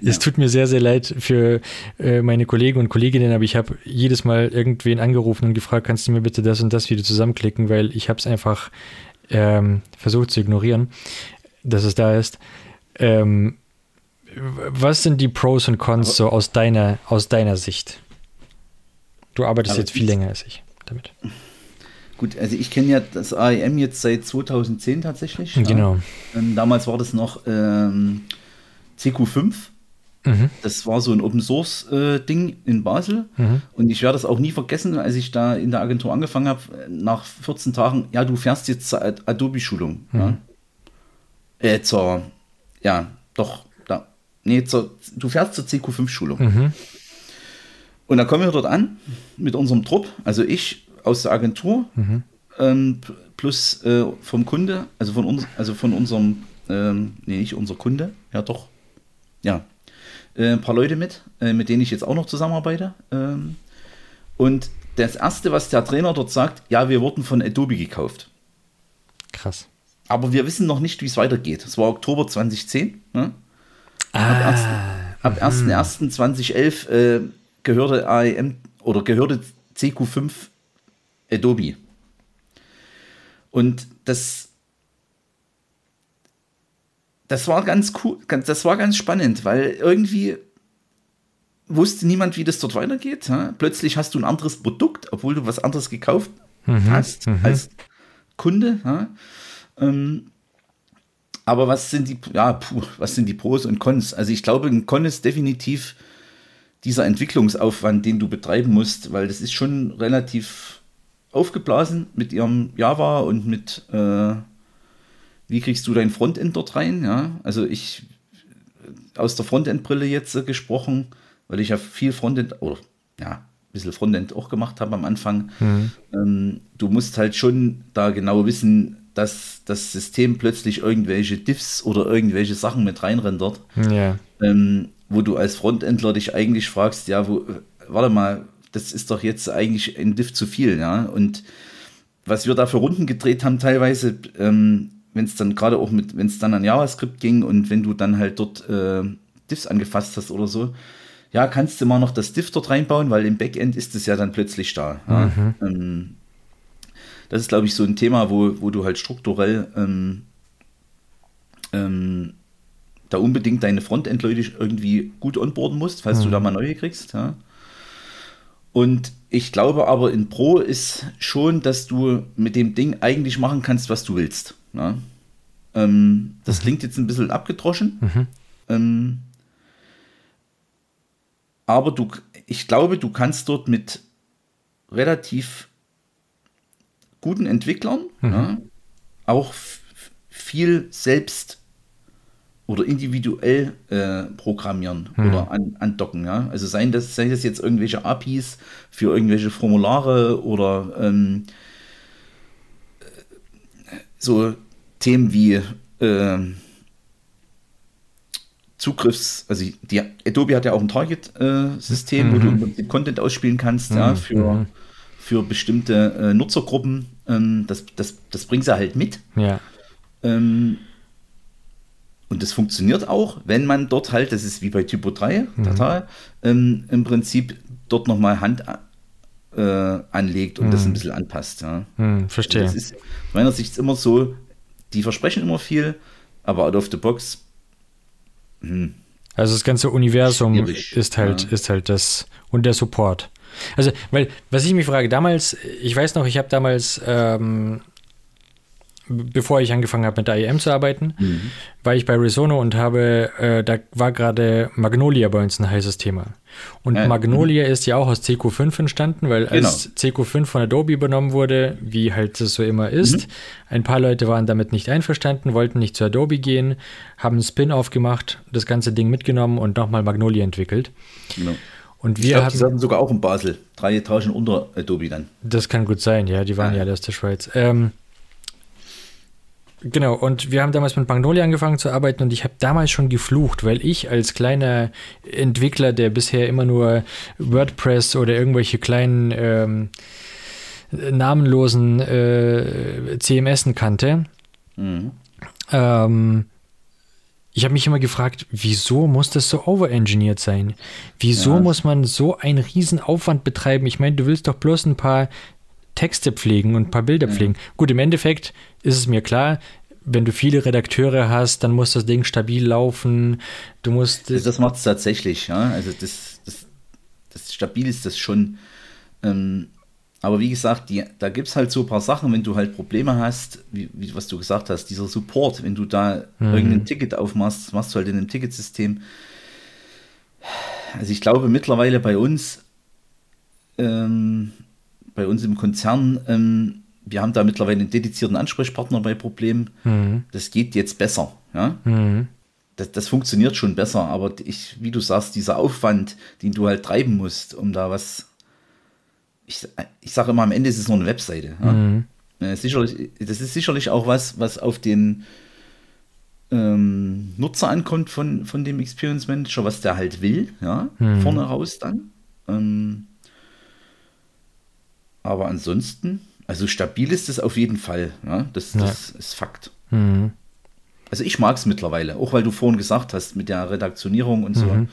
Ja. Es tut mir sehr, sehr leid für äh, meine Kollegen und Kolleginnen, aber ich habe jedes Mal irgendwen angerufen und gefragt, kannst du mir bitte das und das wieder zusammenklicken, weil ich habe es einfach ähm, versucht zu ignorieren, dass es da ist. Ähm, was sind die Pros und Cons so aus deiner, aus deiner Sicht? Du arbeitest jetzt viel länger als ich damit. Gut, also ich kenne ja das AEM jetzt seit 2010 tatsächlich. Genau. Ja. Ähm, damals war das noch ähm, CQ5. Mhm. Das war so ein Open Source äh, Ding in Basel. Mhm. Und ich werde das auch nie vergessen, als ich da in der Agentur angefangen habe, nach 14 Tagen, ja, du fährst jetzt zur Adobe-Schulung. Mhm. Ja? Äh, zur, ja, doch, da, nee, zur, du fährst zur CQ5-Schulung. Mhm. Und dann kommen wir dort an mit unserem Trupp, also ich, aus der Agentur mhm. ähm, plus äh, vom Kunde, also von uns, also von unserem, ähm, nee, nicht unser Kunde, ja doch, ja, äh, ein paar Leute mit, äh, mit denen ich jetzt auch noch zusammenarbeite. Ähm, und das erste, was der Trainer dort sagt, ja, wir wurden von Adobe gekauft. Krass. Aber wir wissen noch nicht, wie es weitergeht. Es war Oktober 2010. Ne? Ah, ab 1.1.2011 äh, gehörte AEM oder gehörte CQ5 Adobe. Und das, das war ganz cool, das war ganz spannend, weil irgendwie wusste niemand, wie das dort weitergeht. Plötzlich hast du ein anderes Produkt, obwohl du was anderes gekauft mhm, hast mhm. als Kunde. Ähm, aber was sind die, ja, puh, was sind die Pros und Cons? Also ich glaube, ein Con ist definitiv dieser Entwicklungsaufwand, den du betreiben musst, weil das ist schon relativ aufgeblasen mit ihrem Java und mit, äh, wie kriegst du dein Frontend dort rein? Ja, also ich aus der Frontend-Brille jetzt äh, gesprochen, weil ich ja viel Frontend, oder ja, bisschen Frontend auch gemacht habe am Anfang. Mhm. Ähm, du musst halt schon da genau wissen, dass das System plötzlich irgendwelche Diffs oder irgendwelche Sachen mit reinrendert. Ja. Ähm, wo du als Frontendler dich eigentlich fragst, ja, wo, warte mal, das ist doch jetzt eigentlich ein Diff zu viel, ja. Und was wir da für Runden gedreht haben, teilweise, ähm, wenn es dann gerade auch mit, wenn es dann an JavaScript ging und wenn du dann halt dort äh, Diffs angefasst hast oder so, ja, kannst du mal noch das Diff dort reinbauen, weil im Backend ist es ja dann plötzlich da. Ja? Mhm. Ähm, das ist, glaube ich, so ein Thema, wo, wo du halt strukturell ähm, ähm, da unbedingt deine Frontend-Leute irgendwie gut onboarden musst, falls mhm. du da mal neue kriegst. Ja? Und ich glaube aber in Pro ist schon, dass du mit dem Ding eigentlich machen kannst, was du willst. Ja? Ähm, das mhm. klingt jetzt ein bisschen abgedroschen. Mhm. Ähm, aber du, ich glaube, du kannst dort mit relativ guten Entwicklern mhm. ja, auch viel selbst oder individuell äh, programmieren mhm. oder an, andocken. Ja? Also seien das, seien das jetzt irgendwelche APIs für irgendwelche Formulare oder ähm, so Themen wie äh, Zugriffs, also die Adobe hat ja auch ein Target-System, äh, mhm. wo du mhm. Content ausspielen kannst, mhm. ja, für, mhm. für bestimmte äh, Nutzergruppen. Ähm, das, das, das bringen sie halt mit. Ja. Ähm, und das funktioniert auch, wenn man dort halt, das ist wie bei Typo 3, mhm. Ähm, im Prinzip dort nochmal Hand äh, anlegt und mhm. das ein bisschen anpasst. Ja. Mhm, verstehe. Das ist meiner Sicht immer so, die versprechen immer viel, aber out of the box. Hm. Also das ganze Universum Schwierig, ist halt, ja. ist halt das und der Support. Also, weil, was ich mich frage, damals, ich weiß noch, ich habe damals ähm, bevor ich angefangen habe mit der IEM zu arbeiten, mhm. war ich bei Resono und habe, äh, da war gerade Magnolia bei uns ein heißes Thema. Und ja, Magnolia mhm. ist ja auch aus CQ5 entstanden, weil genau. als CQ5 von Adobe übernommen wurde, wie halt es so immer ist, mhm. ein paar Leute waren damit nicht einverstanden, wollten nicht zu Adobe gehen, haben einen Spin-off gemacht, das ganze Ding mitgenommen und nochmal Magnolia entwickelt. Genau. Und wir ich glaub, haben, die saßen sogar auch in Basel, drei Etagen unter Adobe dann. Das kann gut sein, ja, die waren ja, ja aus der Schweiz. Ähm, Genau, und wir haben damals mit Magnolia angefangen zu arbeiten und ich habe damals schon geflucht, weil ich als kleiner Entwickler, der bisher immer nur WordPress oder irgendwelche kleinen ähm, namenlosen äh, CMSen kannte, mhm. ähm, ich habe mich immer gefragt, wieso muss das so overengineert sein? Wieso ja. muss man so einen riesen Aufwand betreiben? Ich meine, du willst doch bloß ein paar Texte pflegen und ein paar Bilder pflegen. Gut, im Endeffekt ist es mir klar, wenn du viele Redakteure hast, dann muss das Ding stabil laufen. Du musst. Also das macht es tatsächlich, ja. Also das, das, das stabil ist das schon. Ähm, aber wie gesagt, die, da gibt es halt so ein paar Sachen, wenn du halt Probleme hast, wie, wie was du gesagt hast, dieser Support, wenn du da mhm. irgendein Ticket aufmachst, machst du halt in einem Ticketsystem. Also ich glaube mittlerweile bei uns ähm, bei uns im Konzern, ähm, wir haben da mittlerweile einen dedizierten Ansprechpartner bei Problemen. Mhm. Das geht jetzt besser. Ja? Mhm. Das, das, funktioniert schon besser, aber ich, wie du sagst, dieser Aufwand, den du halt treiben musst, um da was. Ich, ich sage immer, am Ende ist es nur eine Webseite. Ja? Mhm. Äh, sicherlich, das ist sicherlich auch was, was auf den ähm, Nutzer ankommt von, von dem Experience Manager, was der halt will, ja, mhm. vorne raus dann. Ähm, aber ansonsten, also stabil ist es auf jeden Fall. Ja? Das, das ja. ist Fakt. Mhm. Also ich mag es mittlerweile, auch weil du vorhin gesagt hast mit der Redaktionierung und so, mhm.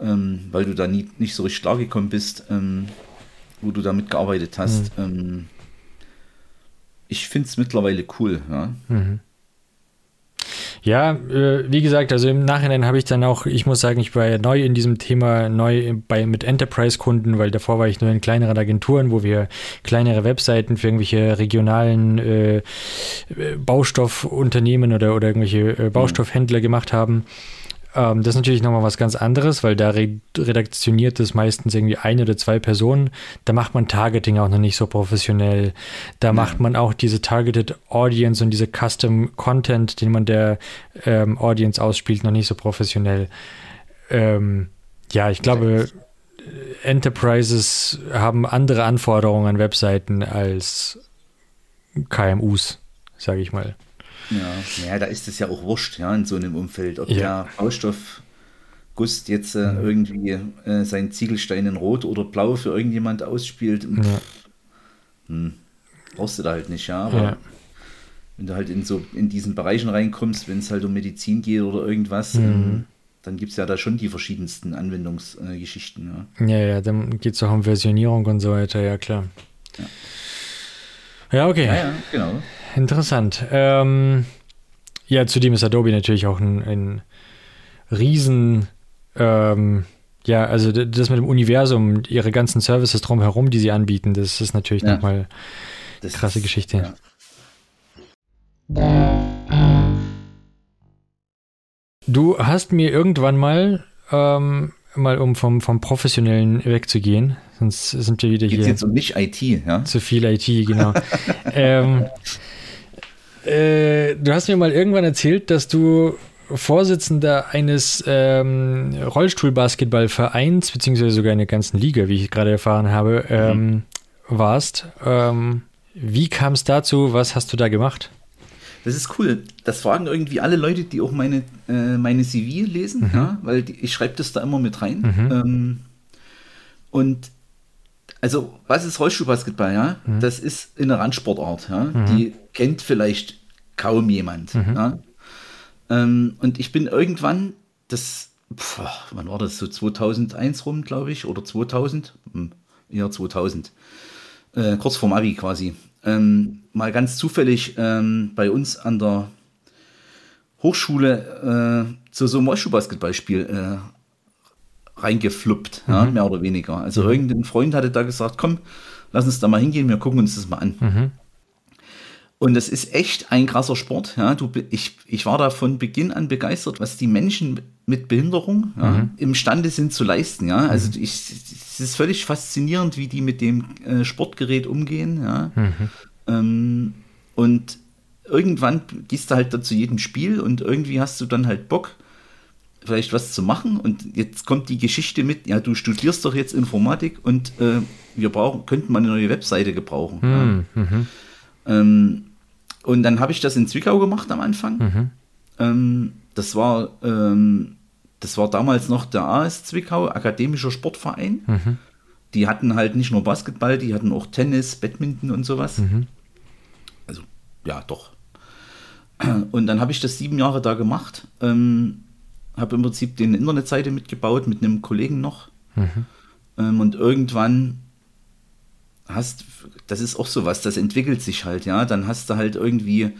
ähm, weil du da nie, nicht so richtig klar gekommen bist, ähm, wo du damit gearbeitet hast. Mhm. Ähm, ich finde es mittlerweile cool. Ja? Mhm. Ja, äh, wie gesagt, also im Nachhinein habe ich dann auch, ich muss sagen, ich war ja neu in diesem Thema, neu bei, mit Enterprise-Kunden, weil davor war ich nur in kleineren Agenturen, wo wir kleinere Webseiten für irgendwelche regionalen äh, Baustoffunternehmen oder, oder irgendwelche äh, Baustoffhändler gemacht haben. Ähm, das ist natürlich nochmal was ganz anderes, weil da redaktioniert es meistens irgendwie eine oder zwei Personen. Da macht man Targeting auch noch nicht so professionell. Da ja. macht man auch diese Targeted Audience und diese Custom Content, den man der ähm, Audience ausspielt, noch nicht so professionell. Ähm, ja, ich glaube, Enterprises haben andere Anforderungen an Webseiten als KMUs, sage ich mal. Ja, ja, da ist es ja auch wurscht, ja, in so einem Umfeld, ob ja. der Baustoffgust jetzt äh, irgendwie äh, seinen Ziegelstein in Rot oder Blau für irgendjemand ausspielt. Ja. Hm, brauchst du da halt nicht, ja, aber ja. wenn du halt in so in diesen Bereichen reinkommst, wenn es halt um Medizin geht oder irgendwas, mhm. ähm, dann gibt es ja da schon die verschiedensten Anwendungsgeschichten. ja. ja, ja, dann geht es auch um Versionierung und so weiter, ja klar. Ja. Ja, okay. Ja, ja, genau. Interessant. Ähm, ja, zudem ist Adobe natürlich auch ein, ein Riesen, ähm, ja, also das mit dem Universum, ihre ganzen Services drumherum, die sie anbieten, das ist natürlich ja. nochmal eine krasse Geschichte. Ja. Du hast mir irgendwann mal ähm, mal um vom, vom Professionellen wegzugehen, sonst sind wir wieder Geht's hier. jetzt um nicht IT, ja? Zu viel IT, genau. (laughs) ähm, äh, du hast mir mal irgendwann erzählt, dass du Vorsitzender eines ähm, Rollstuhlbasketballvereins, beziehungsweise sogar einer ganzen Liga, wie ich gerade erfahren habe, ähm, mhm. warst. Ähm, wie kam es dazu? Was hast du da gemacht? Das ist cool. Das fragen irgendwie alle Leute, die auch meine, äh, meine CV lesen, mhm. ja, weil die, ich schreibe das da immer mit rein. Mhm. Ähm, und also, was ist Rollstuhlbasketball, ja? Mhm. Das ist eine Randsportart, ja. Mhm. Die kennt vielleicht kaum jemand. Mhm. Ja? Ähm, und ich bin irgendwann, das, pf, wann war das, so 2001 rum, glaube ich, oder 2000? Hm, eher 2000. Äh, kurz vorm Abi quasi ähm, mal ganz zufällig ähm, bei uns an der Hochschule äh, zu so einem Rollstuhlbasketballspiel äh, reingefluppt, mhm. ja, mehr oder weniger. Also mhm. irgendein Freund hatte da gesagt, komm, lass uns da mal hingehen, wir gucken uns das mal an. Mhm. Und das ist echt ein krasser Sport. Ja. Du, ich, ich war da von Beginn an begeistert, was die Menschen mit Behinderung ja, mhm. imstande sind zu leisten. Ja. Also mhm. ich, es ist völlig faszinierend, wie die mit dem äh, Sportgerät umgehen. Ja. Mhm. Ähm, und irgendwann gehst du halt da zu jedem Spiel und irgendwie hast du dann halt Bock, vielleicht was zu machen. Und jetzt kommt die Geschichte mit, ja, du studierst doch jetzt Informatik und äh, wir brauchen, könnten mal eine neue Webseite gebrauchen. Ja. Mhm. Mhm. Ähm, und dann habe ich das in Zwickau gemacht am Anfang. Mhm. Ähm, das war ähm, das war damals noch der AS Zwickau, Akademischer Sportverein. Mhm. Die hatten halt nicht nur Basketball, die hatten auch Tennis, Badminton und sowas. Mhm. Also, ja, doch. Und dann habe ich das sieben Jahre da gemacht. Ähm, habe im Prinzip den Internetseite mitgebaut mit einem Kollegen noch. Mhm. Ähm, und irgendwann hast, das ist auch sowas, das entwickelt sich halt, ja. Dann hast du halt irgendwie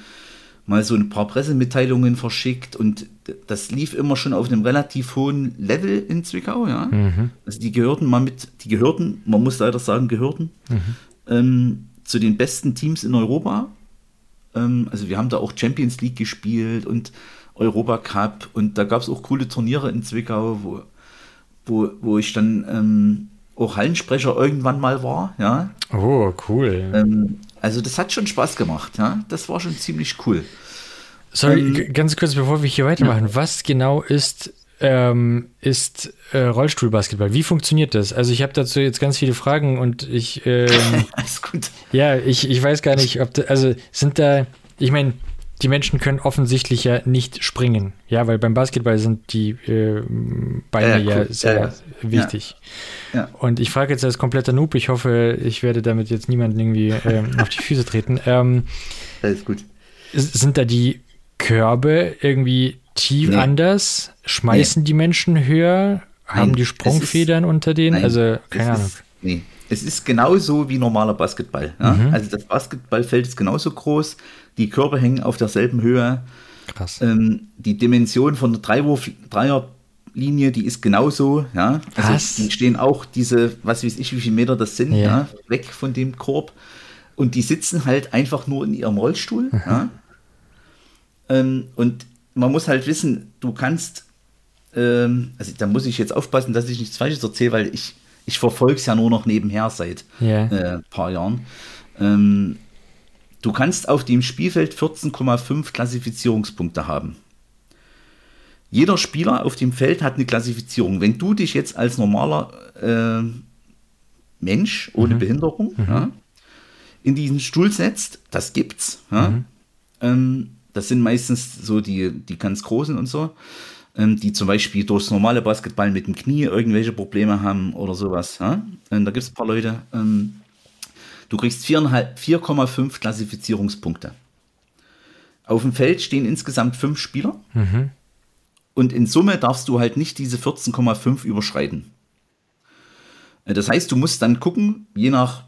mal so ein paar Pressemitteilungen verschickt und das lief immer schon auf einem relativ hohen Level in Zwickau, ja. Mhm. Also die gehörten mal mit, die gehörten, man muss leider sagen, gehörten mhm. ähm, zu den besten Teams in Europa. Ähm, also wir haben da auch Champions League gespielt und Europa Cup und da gab es auch coole Turniere in Zwickau, wo, wo, wo ich dann ähm, auch Hallensprecher irgendwann mal war, ja. Oh, cool. Ähm, also das hat schon Spaß gemacht, ja. Das war schon ziemlich cool. Sorry, ähm, ganz kurz, bevor wir hier weitermachen. Ja. Was genau ist, ähm, ist äh, Rollstuhlbasketball? Wie funktioniert das? Also ich habe dazu jetzt ganz viele Fragen und ich ähm, (laughs) Alles gut. Ja, ich, ich weiß gar nicht, ob da, also sind da, ich meine, die Menschen können offensichtlich ja nicht springen. Ja, weil beim Basketball sind die äh, Beine ja, cool. ja sehr ja, wichtig. Ja. Und ich frage jetzt als kompletter Noob, ich hoffe, ich werde damit jetzt niemanden irgendwie ähm, (laughs) auf die Füße treten. Ähm, Alles gut. Sind da die Körbe irgendwie tief nee. anders? Schmeißen nee. die Menschen höher? Haben Nein, die Sprungfedern ist, unter denen? Nein, also, keine Ahnung. Ist, nee, es ist genauso wie normaler Basketball. Ja? Mhm. Also das Basketballfeld ist genauso groß, die Körper hängen auf derselben Höhe. Krass. Ähm, die Dimension von der Dreiwurf, Dreierlinie, die ist genauso. Ja? Also Was? die stehen auch diese, was weiß ich, wie viele Meter das sind, ja. ja? weg von dem Korb. Und die sitzen halt einfach nur in ihrem Rollstuhl. Mhm. Ja? Ähm, und man muss halt wissen, du kannst, ähm, also da muss ich jetzt aufpassen, dass ich nichts Falsches erzähle, weil ich ich verfolge es ja nur noch nebenher seit yeah. äh, ein paar Jahren. Ähm, du kannst auf dem Spielfeld 14,5 Klassifizierungspunkte haben. jeder Spieler auf dem Feld hat eine Klassifizierung. Wenn du dich jetzt als normaler äh, Mensch ohne mhm. Behinderung mhm. Ja, in diesen Stuhl setzt, das gibt's. Ja, mhm. ähm, das sind meistens so die, die ganz Großen und so, ähm, die zum Beispiel durchs normale Basketball mit dem Knie irgendwelche Probleme haben oder sowas. Ja? Ähm, da gibt es ein paar Leute. Ähm, du kriegst 4,5 Klassifizierungspunkte. Auf dem Feld stehen insgesamt fünf Spieler. Mhm. Und in Summe darfst du halt nicht diese 14,5 überschreiten. Äh, das heißt, du musst dann gucken, je nach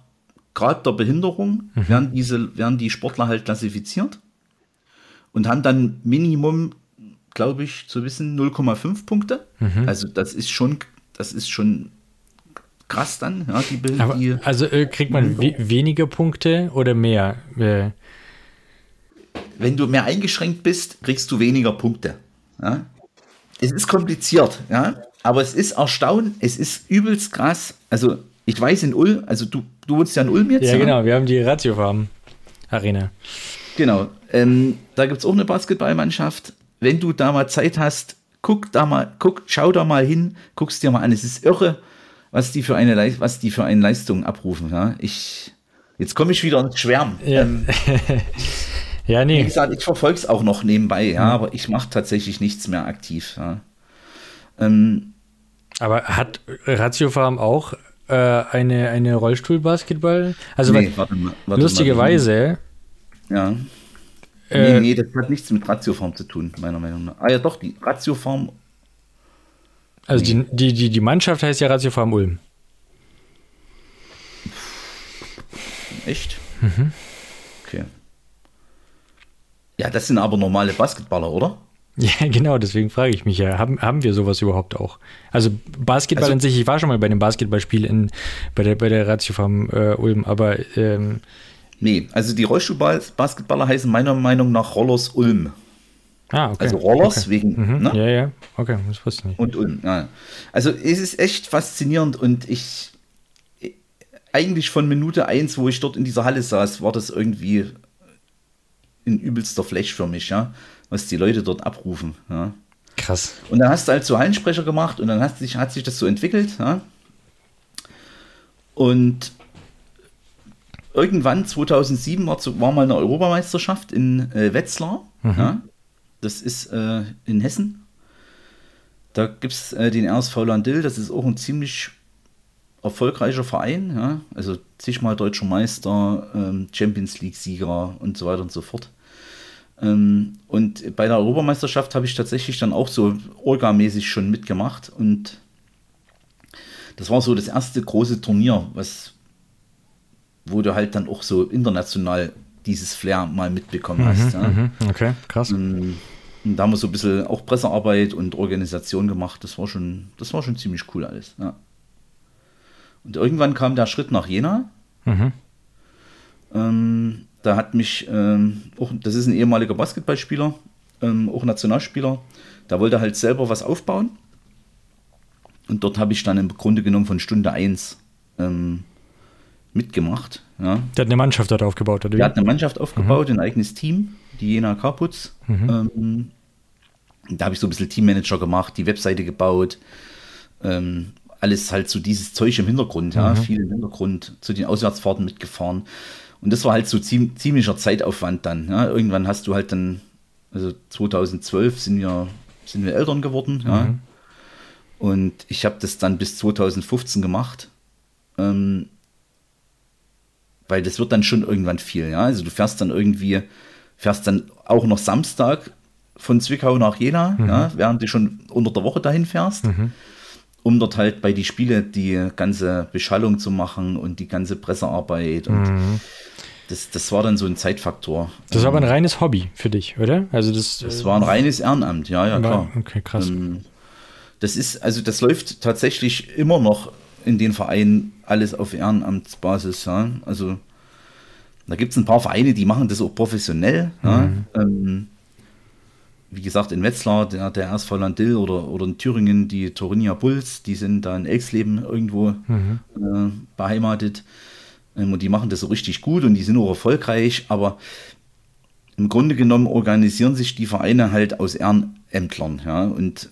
Grad der Behinderung mhm. werden, diese, werden die Sportler halt klassifiziert und haben dann Minimum, glaube ich, zu wissen, 0,5 Punkte. Mhm. Also das ist schon, das ist schon krass dann. Ja, die, Aber, die, also äh, kriegt man we weniger Punkte oder mehr? Äh. Wenn du mehr eingeschränkt bist, kriegst du weniger Punkte. Ja? Es ist kompliziert, ja, aber es ist erstaunlich, es ist übelst krass. Also ich weiß in Ulm, also du, du wohnst ja in Ulm jetzt. Ja, ja? genau, wir haben die Ratiofarm Arena. Genau. Ähm, da gibt es auch eine Basketballmannschaft. Wenn du da mal Zeit hast, guck da mal, guck, schau da mal hin, guck's dir mal an. Es ist irre, was die für eine, was die für eine Leistung abrufen. Ja? Ich, jetzt komme ich wieder ins Schwärmen. Ja. Ähm, (laughs) ja, nee. Wie gesagt, ich verfolge es auch noch nebenbei, ja, mhm. aber ich mache tatsächlich nichts mehr aktiv. Ja. Ähm, aber hat Ratio Farm auch äh, eine, eine Rollstuhlbasketball? Also nee, warte mal, warte lustigerweise. Mal. Ja. Äh, nee, nee, das hat nichts mit Ratioform zu tun, meiner Meinung nach. Ah ja, doch, die Ratioform. Also die, die, die, die Mannschaft heißt ja Ratioform Ulm. Echt? Mhm. Okay. Ja, das sind aber normale Basketballer, oder? (laughs) Ja, genau, deswegen frage ich mich ja, haben, haben wir sowas überhaupt auch? Also Basketball also, an sich, ich war schon mal bei einem Basketballspiel in, bei der, bei der Ratiofarm äh, Ulm, aber ähm, Nee, also die Rollstuhlbasketballer heißen meiner Meinung nach Rollers Ulm. Ah, okay. Also Rollers okay. wegen. Mhm. Ne? Ja, ja, okay, das wusste ich nicht. Und Ulm, ja. Also es ist echt faszinierend und ich eigentlich von Minute 1, wo ich dort in dieser Halle saß, war das irgendwie ein übelster Flash für mich, ja, was die Leute dort abrufen. Ja. Krass. Und dann hast du halt so Hallensprecher gemacht und dann hat sich, hat sich das so entwickelt, ja. Und irgendwann 2007 war, war mal eine Europameisterschaft in äh, Wetzlar. Mhm. Ja? Das ist äh, in Hessen. Da gibt es äh, den RSV Landil, das ist auch ein ziemlich erfolgreicher Verein. Ja? Also zigmal deutscher Meister, ähm, Champions League-Sieger und so weiter und so fort. Ähm, und bei der Europameisterschaft habe ich tatsächlich dann auch so orgamäßig schon mitgemacht und das war so das erste große Turnier, was, wo du halt dann auch so international dieses Flair mal mitbekommen mhm, hast. Ja. Mhm. Okay, krass. Und, und, da haben wir so ein bisschen auch Pressearbeit und Organisation gemacht. Das war schon, das war schon ziemlich cool alles. Ja. Und irgendwann kam der Schritt nach Jena. Mhm. Ähm, da hat mich, ähm, auch, das ist ein ehemaliger Basketballspieler, ähm, auch Nationalspieler, der wollte halt selber was aufbauen. Und dort habe ich dann im Grunde genommen von Stunde 1 ähm, mitgemacht. Ja. Der hat eine Mannschaft dort aufgebaut, oder? Der hat eine Mannschaft aufgebaut, mhm. ein eigenes Team, die Jena Carputz. Mhm. Ähm, da habe ich so ein bisschen Teammanager gemacht, die Webseite gebaut. Ähm, alles halt so dieses Zeug im Hintergrund, ja, mhm. viel im Hintergrund, zu den Auswärtsfahrten mitgefahren. Und das war halt so ziem ziemlicher Zeitaufwand dann. Ja. Irgendwann hast du halt dann, also 2012 sind wir, sind wir Eltern geworden, ja. Mhm. Und ich habe das dann bis 2015 gemacht. Ähm, weil das wird dann schon irgendwann viel, ja. Also du fährst dann irgendwie, fährst dann auch noch Samstag von Zwickau nach Jena, mhm. ja, während du schon unter der Woche dahin fährst, mhm. um dort halt bei die Spiele die ganze Beschallung zu machen und die ganze Pressearbeit und mhm. das, das war dann so ein Zeitfaktor. Das war aber ein ähm, reines Hobby für dich, oder? Also das, das war ein reines Ehrenamt, ja, ja, klar. Okay, krass. Ähm, das ist, also das läuft tatsächlich immer noch in den Vereinen alles auf Ehrenamtsbasis. Ja? Also da gibt es ein paar Vereine, die machen das auch professionell. Mhm. Ja? Ähm, wie gesagt, in Wetzlar, der, der RSV Landil oder, oder in Thüringen die Torinia Bulls, die sind da in Elxleben irgendwo mhm. äh, beheimatet. Ähm, und die machen das so richtig gut und die sind auch erfolgreich, aber im Grunde genommen organisieren sich die Vereine halt aus Ehrenämtlern, ja, und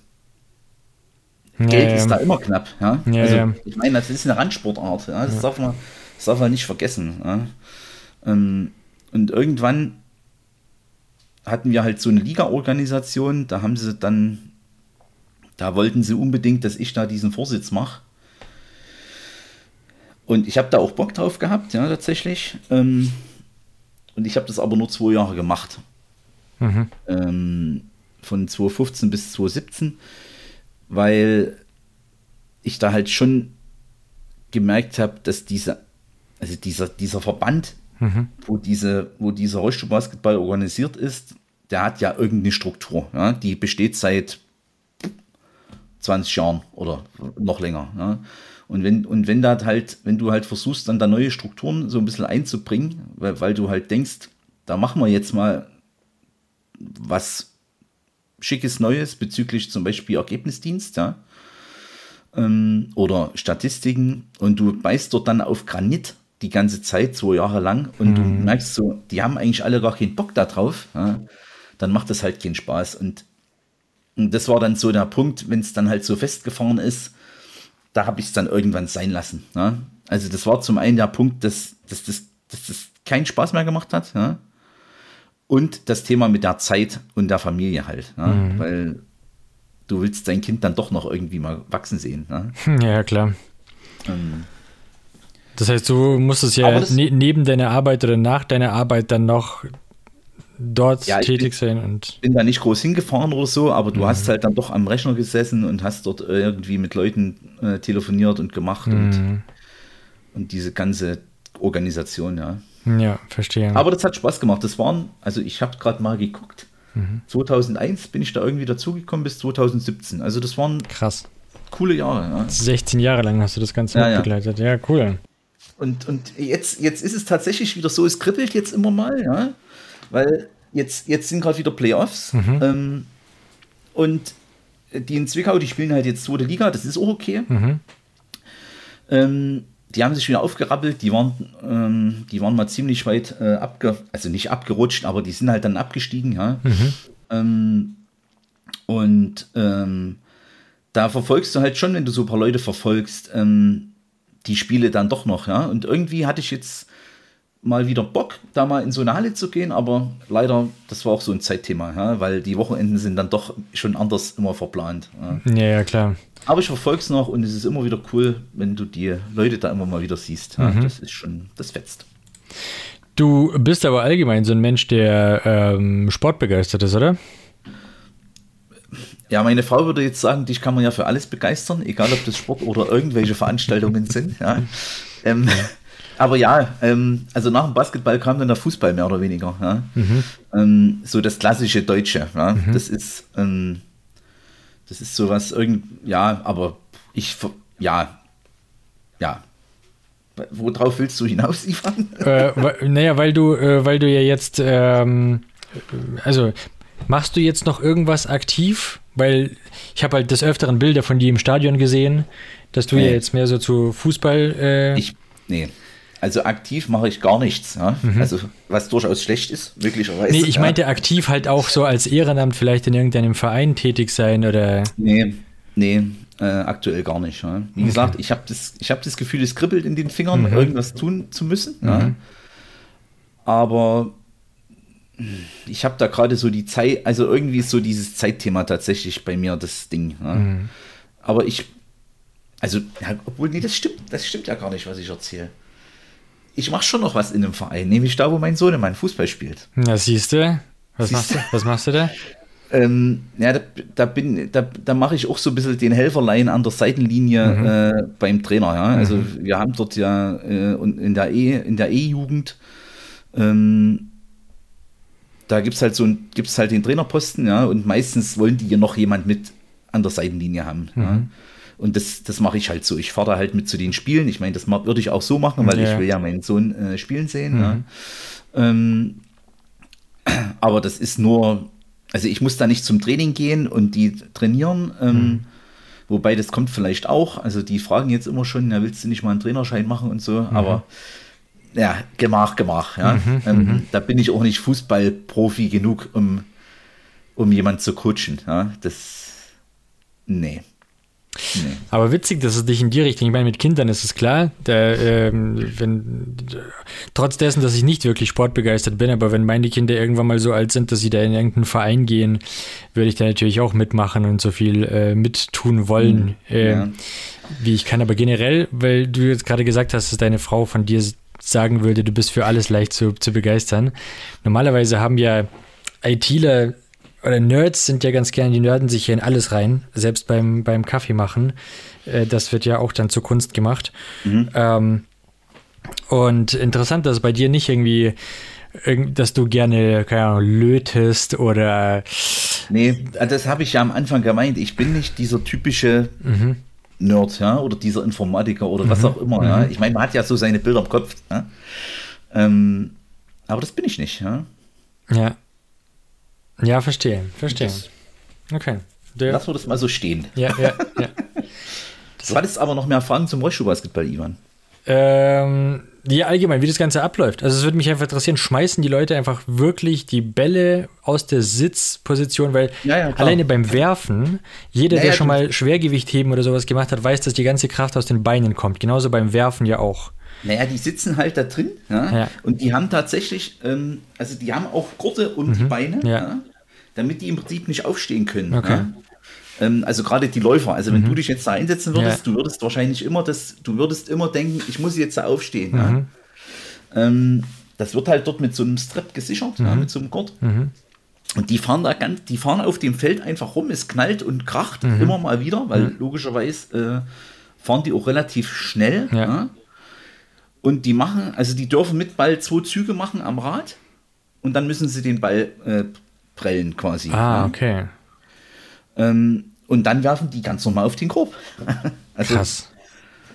Geld ja. ist da immer knapp, ja. also, ich meine, das ist eine Randsportart, das, Darf, man, das darf man nicht vergessen. Ähm, und irgendwann hatten wir halt so eine Liga-Organisation, da haben sie dann, da wollten sie unbedingt, dass ich da diesen Vorsitz mache. Und ich habe da auch Bock drauf gehabt, ja, tatsächlich. Ähm, und ich habe das aber nur zwei Jahre gemacht. Mhm. Ähm, von 2015 bis 2017, weil ich da halt schon gemerkt habe, dass diese, also dieser, dieser Verband, mhm. wo, diese, wo dieser Rollstuhlbasketball organisiert ist, der hat ja irgendeine Struktur. Ja? Die besteht seit 20 Jahren oder noch länger. Ja? Und wenn, und wenn da halt, wenn du halt versuchst, dann da neue Strukturen so ein bisschen einzubringen, weil, weil du halt denkst, da machen wir jetzt mal was Schickes Neues bezüglich zum Beispiel Ergebnisdienst, ja, ähm, oder Statistiken und du beißt dort dann auf Granit die ganze Zeit, zwei Jahre lang, und mhm. du merkst so, die haben eigentlich alle gar keinen Bock da drauf, ja, dann macht das halt keinen Spaß. Und, und das war dann so der Punkt, wenn es dann halt so festgefahren ist, da habe ich es dann irgendwann sein lassen. Ja? Also das war zum einen der Punkt, dass, dass, dass, dass das keinen Spaß mehr gemacht hat. Ja? Und das Thema mit der Zeit und der Familie halt. Ja? Mhm. Weil du willst dein Kind dann doch noch irgendwie mal wachsen sehen. Ja, (laughs) ja klar. Ähm, das heißt, du musstest ja ne neben deiner Arbeit oder nach deiner Arbeit dann noch dort ja, tätig sein. Und bin da nicht groß hingefahren oder so, aber du mhm. hast halt dann doch am Rechner gesessen und hast dort irgendwie mit Leuten äh, telefoniert und gemacht mhm. und, und diese ganze Organisation, ja. Ja, verstehe. Aber das hat Spaß gemacht. Das waren, also ich habe gerade mal geguckt, mhm. 2001 bin ich da irgendwie dazugekommen bis 2017. Also das waren krass coole Jahre. Ja. 16 Jahre lang hast du das Ganze ja, begleitet. Ja. ja, cool. Und, und jetzt, jetzt ist es tatsächlich wieder so, es kribbelt jetzt immer mal, ja weil jetzt, jetzt sind gerade wieder Playoffs mhm. ähm, und die in Zwickau, die spielen halt jetzt zweite Liga, das ist auch okay. Mhm. Ähm, die haben sich wieder aufgerappelt, die waren, ähm, die waren mal ziemlich weit äh, abge, also nicht abgerutscht, aber die sind halt dann abgestiegen, ja. Mhm. Ähm, und ähm, da verfolgst du halt schon, wenn du so ein paar Leute verfolgst, ähm, die Spiele dann doch noch, ja. Und irgendwie hatte ich jetzt mal wieder Bock, da mal in so eine Halle zu gehen, aber leider, das war auch so ein Zeitthema, ja, weil die Wochenenden sind dann doch schon anders immer verplant. Ja, ja, ja klar. Aber ich verfolge es noch und es ist immer wieder cool, wenn du die Leute da immer mal wieder siehst. Ja, mhm. Das ist schon, das fetzt. Du bist aber allgemein so ein Mensch, der ähm, sportbegeistert ist, oder? Ja, meine Frau würde jetzt sagen, dich kann man ja für alles begeistern, egal ob das Sport oder irgendwelche Veranstaltungen sind. Ja. (laughs) Ähm, aber ja, ähm, also nach dem Basketball kam dann der Fußball mehr oder weniger. Ja? Mhm. Ähm, so das klassische Deutsche. Ja? Mhm. Das ist, ähm, das ist sowas irgend, ja, aber ich, ja, ja. Worauf willst du hinaus, Ivan? Äh, naja, weil du, äh, weil du ja jetzt, ähm, also machst du jetzt noch irgendwas aktiv? Weil ich habe halt des Öfteren Bilder von dir im Stadion gesehen, dass du nee. ja jetzt mehr so zu Fußball. Äh, ich, nee. Also aktiv mache ich gar nichts. Ja? Mhm. Also was durchaus schlecht ist, möglicherweise. Nee, ich meinte aktiv halt auch so als Ehrenamt vielleicht in irgendeinem Verein tätig sein oder. Nee, nee, äh, aktuell gar nicht. Ja? Wie okay. gesagt, ich habe das, hab das Gefühl, es kribbelt in den Fingern, mhm. irgendwas tun zu müssen. Mhm. Ja? Aber ich habe da gerade so die Zeit, also irgendwie ist so dieses Zeitthema tatsächlich bei mir das Ding. Ja? Mhm. Aber ich, also, ja, obwohl, nee, das stimmt, das stimmt ja gar nicht, was ich erzähle ich mache schon noch was in dem Verein, nämlich da, wo mein Sohn in meinem Fußball spielt. Ja, siehst du? Was, machst du? Was machst du da? Ähm, ja, da, da, bin, da, da mache ich auch so ein bisschen den Helferlein an der Seitenlinie mhm. äh, beim Trainer. Ja? Also mhm. wir haben dort ja äh, in der E, in der E-Jugend, ähm, da gibt es halt so ein, gibt's halt den Trainerposten, ja, und meistens wollen die ja noch jemand mit an der Seitenlinie haben. Mhm. Ja? Und das, das mache ich halt so. Ich fahre da halt mit zu den Spielen. Ich meine, das würde ich auch so machen, weil ja. ich will ja meinen Sohn äh, spielen sehen. Mhm. Ja. Ähm, aber das ist nur, also ich muss da nicht zum Training gehen und die trainieren. Ähm, mhm. Wobei das kommt vielleicht auch. Also die fragen jetzt immer schon, ja, willst du nicht mal einen Trainerschein machen und so. Mhm. Aber ja, Gemach, Gemach. Ja. Mhm, ähm, mhm. da bin ich auch nicht Fußballprofi genug, um, um jemand zu coachen. Ja. Das, nee. Nee. Aber witzig, dass es dich in die Richtung, ich meine, mit Kindern ist es klar, da, ähm, wenn, trotz dessen, dass ich nicht wirklich sportbegeistert bin, aber wenn meine Kinder irgendwann mal so alt sind, dass sie da in irgendeinen Verein gehen, würde ich da natürlich auch mitmachen und so viel äh, mittun wollen, mhm. äh, ja. wie ich kann. Aber generell, weil du jetzt gerade gesagt hast, dass deine Frau von dir sagen würde, du bist für alles leicht zu, zu begeistern. Normalerweise haben ja ITler oder Nerds sind ja ganz gerne, die nörden sich hier in alles rein, selbst beim, beim Kaffee machen. Äh, das wird ja auch dann zur Kunst gemacht. Mhm. Ähm, und interessant, dass bei dir nicht irgendwie, dass du gerne, keine Ahnung, lötest oder. Nee, das habe ich ja am Anfang gemeint. Ich bin nicht dieser typische mhm. Nerd, ja, oder dieser Informatiker oder mhm. was auch immer. Ja. Mhm. Ich meine, man hat ja so seine Bilder im Kopf. Ja? Ähm, aber das bin ich nicht, ja. Ja. Ja, verstehe, verstehe. okay. Der, Lass wir das mal so stehen. Ja, ja, ja. (laughs) du hattest aber noch mehr Fragen zum Rollschuhbasketball, Ivan. Ähm, ja, allgemein, wie das Ganze abläuft. Also es würde mich einfach interessieren, schmeißen die Leute einfach wirklich die Bälle aus der Sitzposition, weil ja, ja, alleine beim Werfen, jeder, ja, der schon mal Schwergewicht heben oder sowas gemacht hat, weiß, dass die ganze Kraft aus den Beinen kommt. Genauso beim Werfen ja auch. Naja, die sitzen halt da drin ja, und die haben tatsächlich, ähm, also die haben auch Gurte und mhm, Beine. Ja damit die im Prinzip nicht aufstehen können. Okay. Ne? Ähm, also gerade die Läufer. Also wenn mhm. du dich jetzt da einsetzen würdest, ja. du würdest wahrscheinlich immer das, du würdest immer denken, ich muss jetzt da aufstehen. Mhm. Ja? Ähm, das wird halt dort mit so einem Strap gesichert, mhm. ja, mit so einem Gurt. Mhm. Und die fahren da ganz, die fahren auf dem Feld einfach rum, es knallt und kracht mhm. immer mal wieder, weil logischerweise äh, fahren die auch relativ schnell. Ja. Und die machen, also die dürfen mit Ball zwei Züge machen am Rad und dann müssen sie den Ball äh, prellen quasi. Ah, okay. Ähm, und dann werfen die ganz normal auf den Korb. (laughs) also, Krass.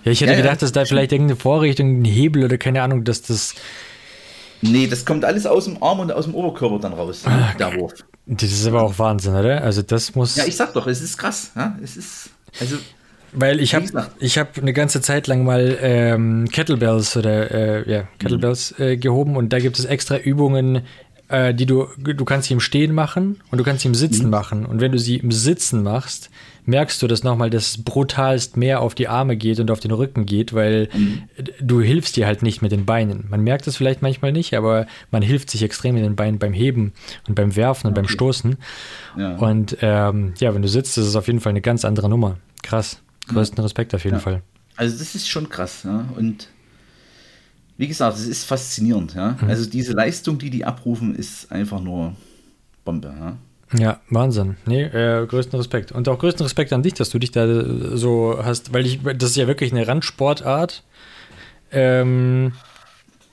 Ja, ich hätte ja, gedacht, dass da vielleicht irgendeine Vorrichtung, ein Hebel oder keine Ahnung, dass das. Nee, das kommt alles aus dem Arm und aus dem Oberkörper dann raus, ah, der Wurf. Das ist aber auch Wahnsinn, oder? Also das muss. Ja, ich sag doch, es ist krass. Ja? Es ist. Also. Weil ich habe ich hab eine ganze Zeit lang mal ähm, Kettlebells oder äh, ja, Kettlebells äh, gehoben und da gibt es extra Übungen, äh, die du, du kannst sie im Stehen machen und du kannst sie im Sitzen mhm. machen. Und wenn du sie im Sitzen machst, merkst du das nochmal, dass es brutalst mehr auf die Arme geht und auf den Rücken geht, weil mhm. du hilfst dir halt nicht mit den Beinen. Man merkt es vielleicht manchmal nicht, aber man hilft sich extrem mit den Beinen beim Heben und beim Werfen und okay. beim Stoßen. Ja. Und ähm, ja, wenn du sitzt, ist es auf jeden Fall eine ganz andere Nummer. Krass. Größten Respekt auf jeden ja. Fall. Also das ist schon krass, ja. Und wie gesagt, es ist faszinierend. Ja? Mhm. Also diese Leistung, die die abrufen, ist einfach nur Bombe. Ja, ja Wahnsinn. Nee, äh, größten Respekt. Und auch größten Respekt an dich, dass du dich da so hast, weil ich, das ist ja wirklich eine Randsportart. Ähm,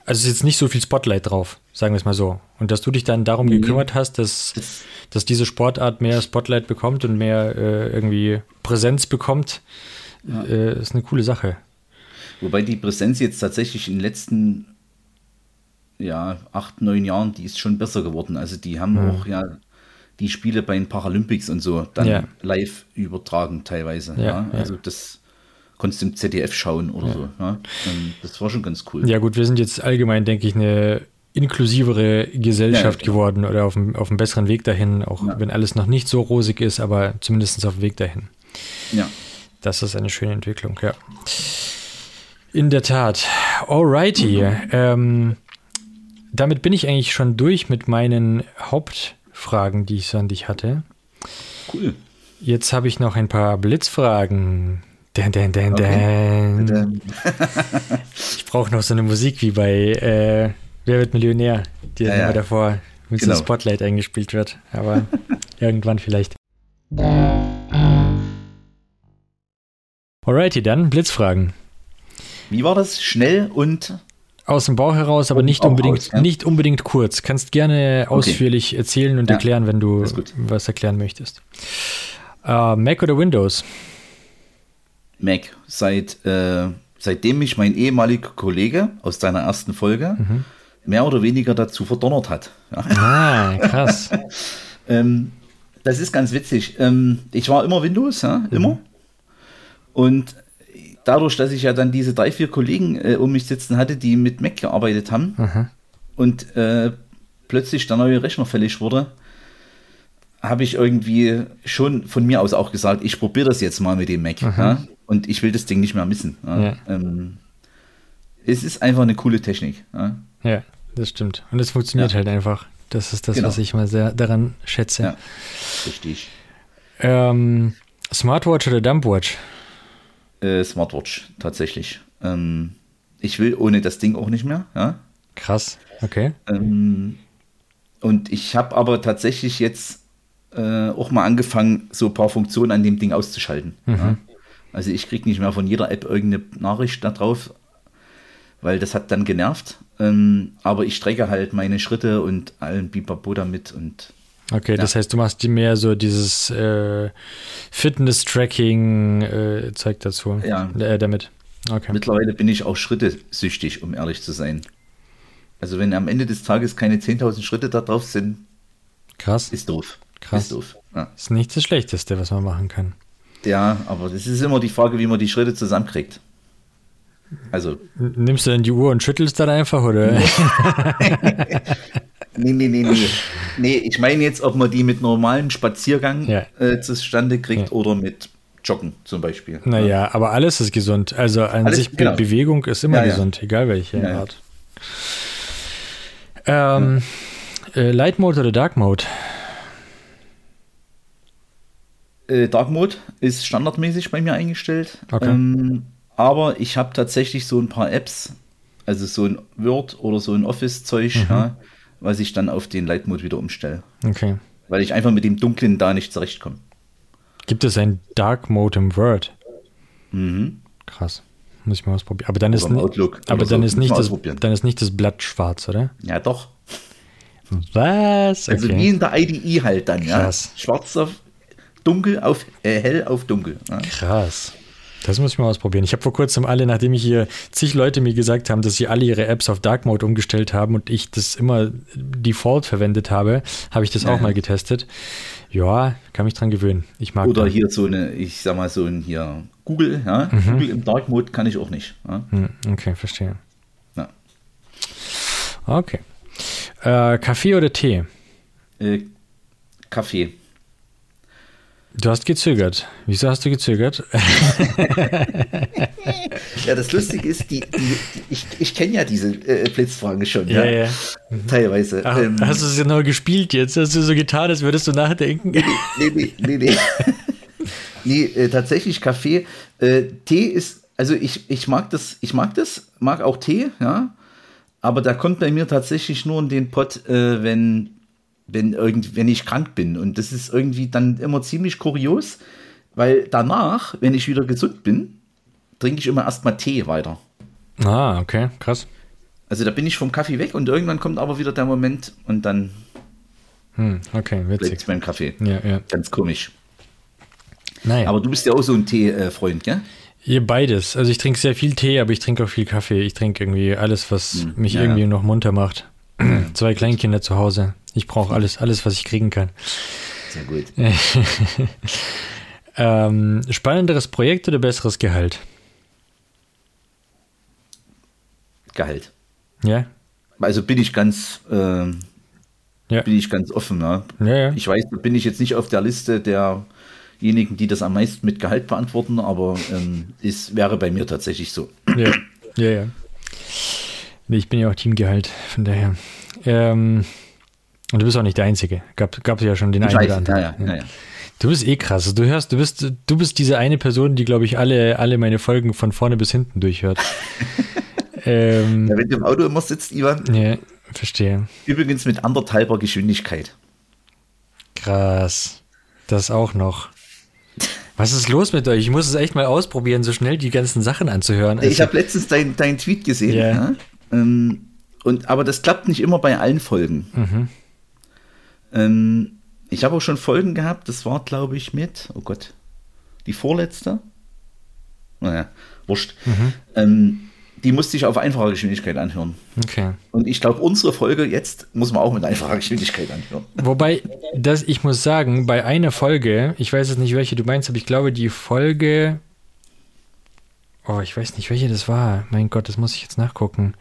also ist jetzt nicht so viel Spotlight drauf, sagen wir es mal so. Und dass du dich dann darum mhm. gekümmert hast, dass, dass diese Sportart mehr Spotlight bekommt und mehr äh, irgendwie Präsenz bekommt, ja. äh, ist eine coole Sache. Wobei die Präsenz jetzt tatsächlich in den letzten ja, acht, neun Jahren, die ist schon besser geworden. Also die haben mhm. auch ja die Spiele bei den Paralympics und so dann ja. live übertragen teilweise. Ja, ja. Also das konntest du im ZDF schauen oder so. Ja. Das war schon ganz cool. Ja gut, wir sind jetzt allgemein, denke ich, eine inklusivere Gesellschaft geworden oder auf einem, auf einem besseren Weg dahin, auch wenn alles noch nicht so rosig ist, aber zumindest auf dem Weg dahin. Ja. Das ist eine schöne Entwicklung, ja. In der Tat. Alrighty. Mhm. Ähm, damit bin ich eigentlich schon durch mit meinen Hauptfragen, die ich so an dich hatte. Cool. Jetzt habe ich noch ein paar Blitzfragen. Dan, dan, dan, okay. dan. (laughs) ich brauche noch so eine Musik wie bei äh, Wer wird Millionär, die ja, ja. davor mit genau. so einem Spotlight eingespielt wird. Aber (laughs) irgendwann vielleicht. Alrighty, dann Blitzfragen. Wie war das? Schnell und aus dem Bauch heraus, aber nicht unbedingt, aus, ja? nicht unbedingt kurz. Kannst gerne okay. ausführlich erzählen und ja, erklären, wenn du was erklären möchtest. Uh, Mac oder Windows? Mac. Seit, äh, seitdem mich mein ehemaliger Kollege aus deiner ersten Folge mhm. mehr oder weniger dazu verdonnert hat. Ah, (laughs) krass. ähm, das ist ganz witzig. Ähm, ich war immer Windows, ja, immer. Mhm. Und dadurch, dass ich ja dann diese drei, vier Kollegen äh, um mich sitzen hatte, die mit Mac gearbeitet haben Aha. und äh, plötzlich der neue Rechner fällig wurde, habe ich irgendwie schon von mir aus auch gesagt, ich probiere das jetzt mal mit dem Mac. Ja? Und ich will das Ding nicht mehr missen. Ja? Ja. Ähm, es ist einfach eine coole Technik. Ja? Das stimmt. Und es funktioniert halt einfach. Das ist das, Genau. was ich mal sehr daran schätze. Ja. Richtig. Ähm, Smartwatch oder Dumpwatch? Äh, Smartwatch, tatsächlich. Ähm, ich will ohne das Ding auch nicht mehr. Ja? Krass. Okay. Ähm, und ich habe aber tatsächlich jetzt äh, auch mal angefangen, so ein paar Funktionen an dem Ding auszuschalten. Ja? Also ich kriege nicht mehr von jeder App irgendeine Nachricht da drauf, weil das hat dann genervt. Ähm, aber ich strecke halt meine Schritte und allen Bipapo damit und Okay, das heißt, du machst die mehr so dieses äh, Fitness-Tracking-Zeug dazu. Ja. Äh, damit. Okay. mittlerweile bin ich auch schrittesüchtig, um ehrlich zu sein. Also wenn am Ende des Tages keine 10.000 Schritte da drauf sind, Krass. ist doof. Krass. Ist doof. Ja. Ist nicht das Schlechteste, was man machen kann. ja, aber das ist immer die Frage, wie man die Schritte zusammenkriegt. Also Nimmst du dann die Uhr und schüttelst dann einfach, oder? (laughs) Nee, nee, nee, nee. Nee, ich meine jetzt, ob man die mit normalem Spaziergang Ja. äh, zustande kriegt Ja. oder mit Joggen zum Beispiel. Naja, aber alles ist gesund. Also an Alles- sich Be genau. Bewegung ist immer Ja, ja. gesund, egal welche Ja, ja. Art. Ähm, äh, Light Mode oder Dark Mode? Äh, Dark Mode ist standardmäßig bei mir eingestellt. Okay. Ähm, aber ich habe tatsächlich so ein paar Apps, also so ein Word oder so ein Office-Zeug, Mhm. ja, was ich dann auf den Light Mode wieder umstelle. Okay. Weil ich einfach mit dem Dunklen da nicht zurechtkomme. Gibt es ein Dark Mode im Word? Mhm. Krass. Muss ich mal ausprobieren. Aber dann ist, im ni- Outlook aber oder dann so. ist nicht das, dann ist nicht das Blatt schwarz, oder? Ja, doch. Was? Also wie in der IDE halt dann, ja. Krass. Schwarz auf dunkel auf äh, hell auf dunkel. Ja. Krass. Das muss ich mal ausprobieren. Ich habe vor kurzem alle, nachdem ich hier zig Leute mir gesagt haben, dass sie alle ihre Apps auf Dark Mode umgestellt haben und ich das immer Default verwendet habe, habe ich das auch mal getestet. Ja, kann mich dran gewöhnen. Ich mag Oder das. hier so eine, ich sag mal so ein hier Google, ja. Google im Dark Mode kann ich auch nicht. Ja. Hm, Okay, verstehe. Ja. Okay. Äh, Kaffee oder Tee? Äh, Kaffee. Du hast gezögert. Wieso hast du gezögert? (laughs) Ja, das Lustige ist, die, die, ich, ich kenne ja diese äh, Blitzfragen schon, ja, ja. teilweise. Ach, ähm, hast du es genau gespielt jetzt? Hast du so getan, als würdest du nachdenken? nee, nee, nee, nee. (laughs) nee, äh, tatsächlich Kaffee. Äh, Tee ist, also ich, ich mag das, ich mag das, mag auch Tee, ja. Aber da kommt bei mir tatsächlich nur in den Pott, äh, wenn, wenn, irgend, wenn ich krank bin. Und das ist irgendwie dann immer ziemlich kurios, weil danach, wenn ich wieder gesund bin, trinke ich immer erstmal Tee weiter. Ah, okay, krass. Also da bin ich vom Kaffee weg und irgendwann kommt aber wieder der Moment und dann Hm, okay, bleibt witzig. es beim Kaffee. Ja, ja. Ganz komisch. Naja. Aber du bist ja auch so ein Tee-Freund, gell? Ihr beides. Also ich trinke sehr viel Tee, aber ich trinke auch viel Kaffee. Ich trinke irgendwie alles, was Hm, mich ja, irgendwie ja. noch munter macht. (clears throat) Zwei Kleinkinder zu Hause. Ich brauche alles, alles, was ich kriegen kann. Sehr gut. (laughs) Ähm, spannenderes Projekt oder besseres Gehalt? Gehalt. Ja? Also bin ich ganz, ähm, Ja. bin ich ganz offen. Ja. Ja, ja. Ich weiß, da bin ich jetzt nicht auf der Liste derjenigen, die das am meisten mit Gehalt beantworten, aber ähm, es wäre bei mir tatsächlich so. Ja, ja, ja. Ich bin ja auch Teamgehalt, von daher. Ähm, und du bist auch nicht der Einzige. Gab, gab ja schon den Ich einen oder anderen. ja, ja, ja. Du bist eh krass. Du hörst, du bist, du bist diese eine Person, die, glaube ich, alle, alle meine Folgen von vorne bis hinten durchhört. (laughs) ähm, Ja, wenn du im Auto immer sitzt, Ivan, ja, verstehe. übrigens mit anderthalber Geschwindigkeit. Krass. Das auch noch. Was ist los mit euch? Ich muss es echt mal ausprobieren, so schnell die ganzen Sachen anzuhören. Ich Also- habe letztens deinen dein Tweet gesehen. Ja. Ja. Ähm, und, aber das klappt nicht immer bei allen Folgen. Mhm. Ähm, ich habe auch schon Folgen gehabt, das war, glaube ich, mit, oh Gott, die vorletzte. Naja, wurscht. Mhm. Ähm, die musste ich auf einfacher Geschwindigkeit anhören. okay. Und ich glaube, unsere Folge jetzt muss man auch mit einfacher Geschwindigkeit anhören. (laughs) Wobei, das, ich muss sagen, bei einer Folge, ich weiß jetzt nicht, welche du meinst, aber ich glaube, die Folge Oh, ich weiß nicht, welche das war. Mein Gott, das muss ich jetzt nachgucken.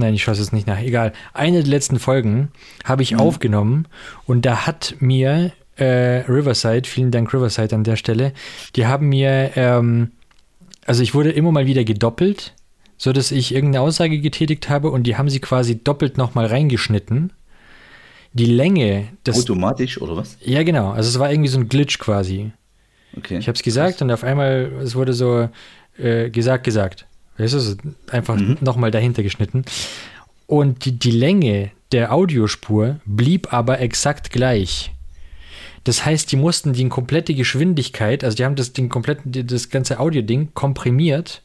Nein, ich schaue es nicht nach. Egal. Eine der letzten Folgen habe ich mhm. aufgenommen und da hat mir äh, Riverside, vielen Dank Riverside an der Stelle, die haben mir, ähm, also ich wurde immer mal wieder gedoppelt, so dass ich irgendeine Aussage getätigt habe und die haben sie quasi doppelt nochmal reingeschnitten. Die Länge des. Automatisch oder was? Ja, genau. Also es war irgendwie so ein Glitch quasi. Okay. Ich habe es gesagt und auf einmal, es wurde so äh, gesagt, gesagt. Weißt du, so einfach mhm. nochmal dahinter geschnitten. Und die, die Länge der Audiospur blieb aber exakt gleich. Das heißt, die mussten die komplette Geschwindigkeit, also die haben das Ding komplett, das ganze Audio-Ding komprimiert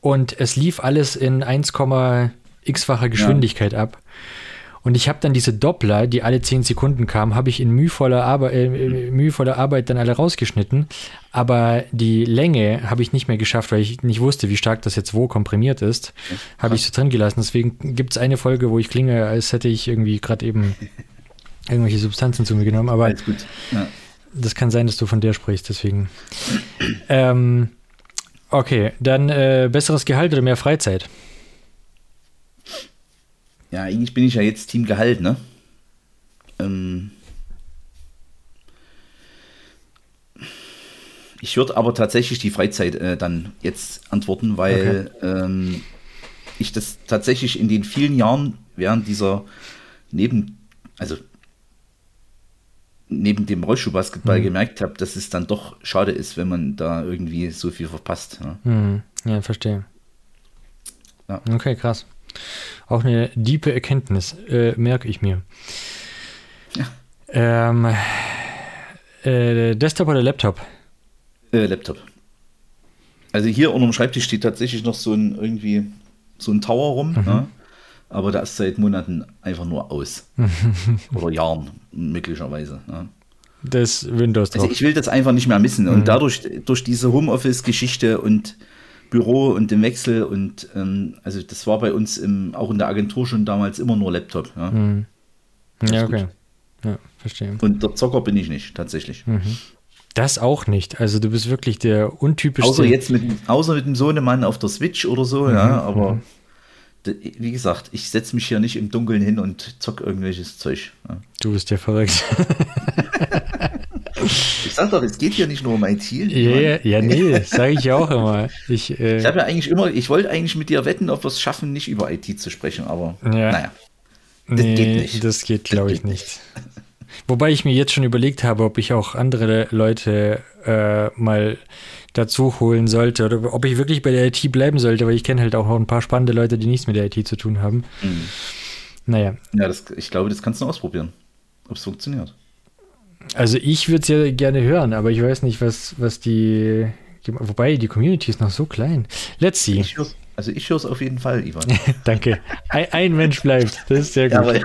und es lief alles in 1,x-facher Geschwindigkeit ja. ab. Und ich habe dann diese Doppler, die alle 10 Sekunden kamen, habe ich in mühevoller, Arbe äh, äh, mühevoller Arbeit dann alle rausgeschnitten. Aber die Länge habe ich nicht mehr geschafft, weil ich nicht wusste, wie stark das jetzt wo komprimiert ist. Habe ich so drin gelassen. Deswegen gibt es eine Folge, wo ich klinge, als hätte ich irgendwie gerade eben irgendwelche Substanzen zu mir genommen. Aber. Ja. das kann sein, dass du von der sprichst. Deswegen. ähm, okay, dann äh, besseres Gehalt oder mehr Freizeit? Ja, eigentlich bin ich ja jetzt Team Gehalt, ne? Ähm ich würde aber tatsächlich die Freizeit äh, dann jetzt antworten, weil okay. ähm, ich das tatsächlich in den vielen Jahren während dieser neben, also neben dem Rollschuhbasketball mhm. gemerkt habe, dass es dann doch schade ist, wenn man da irgendwie so viel verpasst. Ne? Mhm. Ja, verstehe. Ja. Okay, krass. Auch eine diepe Erkenntnis, äh, merke ich mir. Ja. Ähm, äh, Desktop oder Laptop? Äh, Laptop. Also hier unter dem Schreibtisch steht tatsächlich noch so ein irgendwie so ein Tower rum, mhm. ne? aber der ist seit Monaten einfach nur aus. (laughs) Oder Jahren möglicherweise. Ne? Das Windows drauf. Also ich will das einfach nicht mehr missen. Und mhm. dadurch, durch diese Homeoffice-Geschichte und Büro und den Wechsel und ähm, also das war bei uns im, auch in der Agentur schon damals immer nur Laptop. Ja, mhm. ja okay. Ja, verstehe. Und der Zocker bin ich nicht, tatsächlich. Mhm. Das auch nicht. Also du bist wirklich der untypischste. Außer jetzt mit, außer mit dem Sohnemann auf der Switch oder so, mhm. ja, aber mhm. wie gesagt, ich setze mich hier nicht im Dunkeln hin und zock irgendwelches Zeug. Ja. Du bist ja verrückt. (laughs) Ich sag doch, es geht hier nicht nur um IT. Yeah, ja, (laughs) nee, sage ich auch immer. Ich, äh, ich habe ja eigentlich immer, ich wollte eigentlich mit dir wetten, ob wir es schaffen, nicht über IT zu sprechen, aber ja. naja. Das nee, geht nicht. Das geht, glaube ich, nicht. Wobei ich mir jetzt schon überlegt habe, ob ich auch andere Leute äh, mal dazu holen sollte oder ob ich wirklich bei der IT bleiben sollte, weil ich kenne halt auch ein paar spannende Leute, die nichts mit der IT zu tun haben. Mhm. Naja. Ja, das, ich glaube, das kannst du ausprobieren, ob es funktioniert. Also ich würde es ja gerne hören, aber ich weiß nicht, was, was die. Wobei, die Community ist noch so klein. Let's see. Ich also ich höre es auf jeden Fall, Ivan. (laughs) Danke. Ein, ein, Mensch bleibt. Das ist sehr gut. (laughs)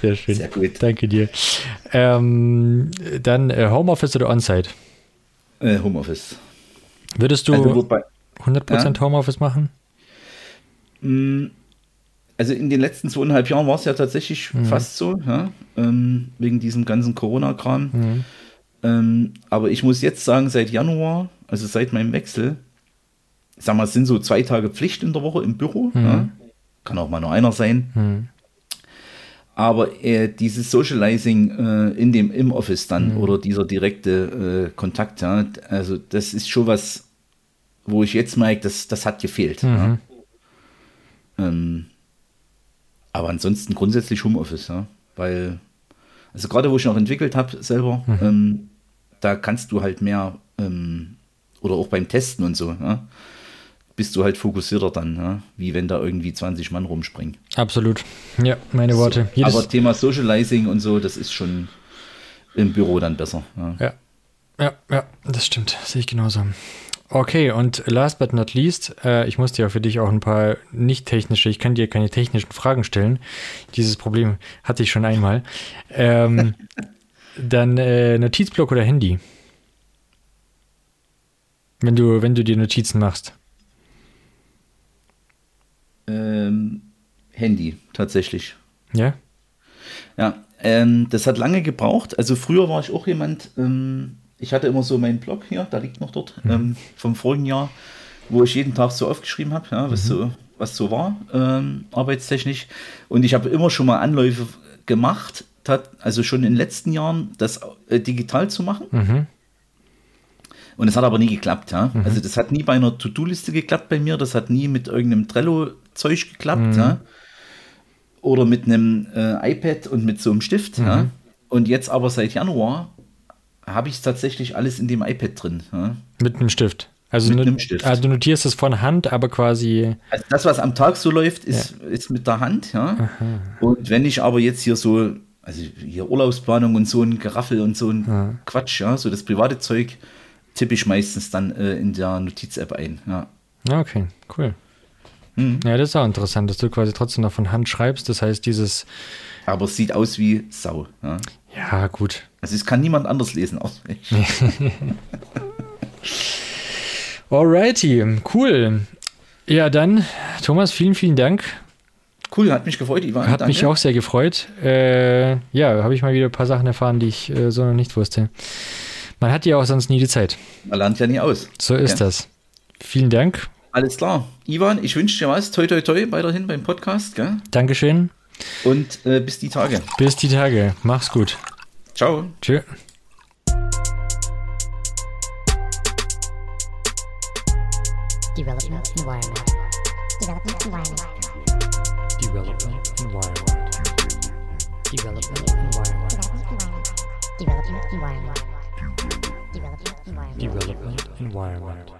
sehr schön. Sehr gut. Danke dir. Ähm, dann äh, Homeoffice oder On-Site? Äh, Homeoffice. Würdest du also, wobei, 100% ja? Homeoffice machen? Mm, also in den letzten zweieinhalb Jahren war es ja tatsächlich mhm. fast so, ja, ähm, wegen diesem ganzen Corona-Kram. Mhm. Ähm, aber ich muss jetzt sagen, seit Januar, also seit meinem Wechsel, sag mal, es sind so zwei Tage Pflicht in der Woche im Büro. Mhm. Ja. Kann auch mal nur einer sein. Mhm. Aber äh, dieses Socializing äh, in dem, im Office dann mhm. oder dieser direkte äh, Kontakt, ja, also das ist schon was, wo ich jetzt merke, das, das hat gefehlt. Mhm. Ähm, aber ansonsten grundsätzlich Homeoffice, ja. Weil, also gerade wo ich noch entwickelt habe selber, mhm. ähm, da kannst du halt mehr, ähm, oder auch beim Testen und so, ja, bist du halt fokussierter dann, ja, wie wenn da irgendwie 20 Mann rumspringen. Absolut. Ja, meine Worte. So. Aber Thema Socializing und so, das ist schon im Büro dann besser. Ja, ja, ja, ja das stimmt. Sehe ich genauso. Okay, und last but not least, äh, ich musste ja für dich auch ein paar nicht technische, ich kann dir keine technischen Fragen stellen. Dieses Problem hatte ich schon einmal. Ähm, (laughs) dann äh, Notizblock oder Handy? Wenn du, wenn du dir Notizen machst. Ähm, Handy, tatsächlich. Ja? Ja, ähm, das hat lange gebraucht. Also früher war ich auch jemand, ähm, ich hatte immer so meinen Blog hier, da liegt noch dort, mhm. ähm, vom vorigen Jahr, wo ich jeden Tag so aufgeschrieben habe, ja, was, mhm. so, was so war, ähm, arbeitstechnisch. Und ich habe immer schon mal Anläufe gemacht, tat, also schon in den letzten Jahren, das äh, digital zu machen. Mhm. Und es hat aber nie geklappt, ja. Mhm. Also das hat nie bei einer To-Do-Liste geklappt bei mir, das hat nie mit irgendeinem Trello-Zeug geklappt, mhm. ja. Oder mit einem äh, iPad und mit so einem Stift, ja. Mhm. Und jetzt aber seit Januar habe ich tatsächlich alles in dem iPad drin. Ja. Mit einem Stift. Also, mit einem Stift. also du notierst es von Hand, aber quasi. Also das, was am Tag so läuft, ist, ja. ist mit der Hand, ja. Aha. Und wenn ich aber jetzt hier so, also hier Urlaubsplanung und so ein Geraffel und so ein ja. Quatsch, ja, so das private Zeug, tippe ich meistens dann äh, in der Notiz-App ein. Ja. Okay, cool. Hm. Ja, das ist auch interessant, dass du quasi trotzdem noch von Hand schreibst. Das heißt, dieses. Aber es sieht aus wie Sau. Ja, ja gut. Also es kann niemand anders lesen, außer ich. (laughs) Alrighty, cool. Ja, dann, Thomas, vielen, vielen Dank. Cool, hat mich gefreut, Ivan. Hat danke. mich auch sehr gefreut. Äh, ja, habe ich mal wieder ein paar Sachen erfahren, die ich äh, so noch nicht wusste. Man hat ja auch sonst nie die Zeit. Man lernt ja nie aus. So ist das. Vielen Dank. Alles klar. Ivan, ich wünsche dir was. Toi, toi, toi weiterhin beim Podcast. Gell? Dankeschön. Und äh, bis die Tage. Bis die Tage. Mach's gut. Ciao. Tschö. Development environment. Development environment. Development environment. Development environment. Development environment. Development environment. Development environment.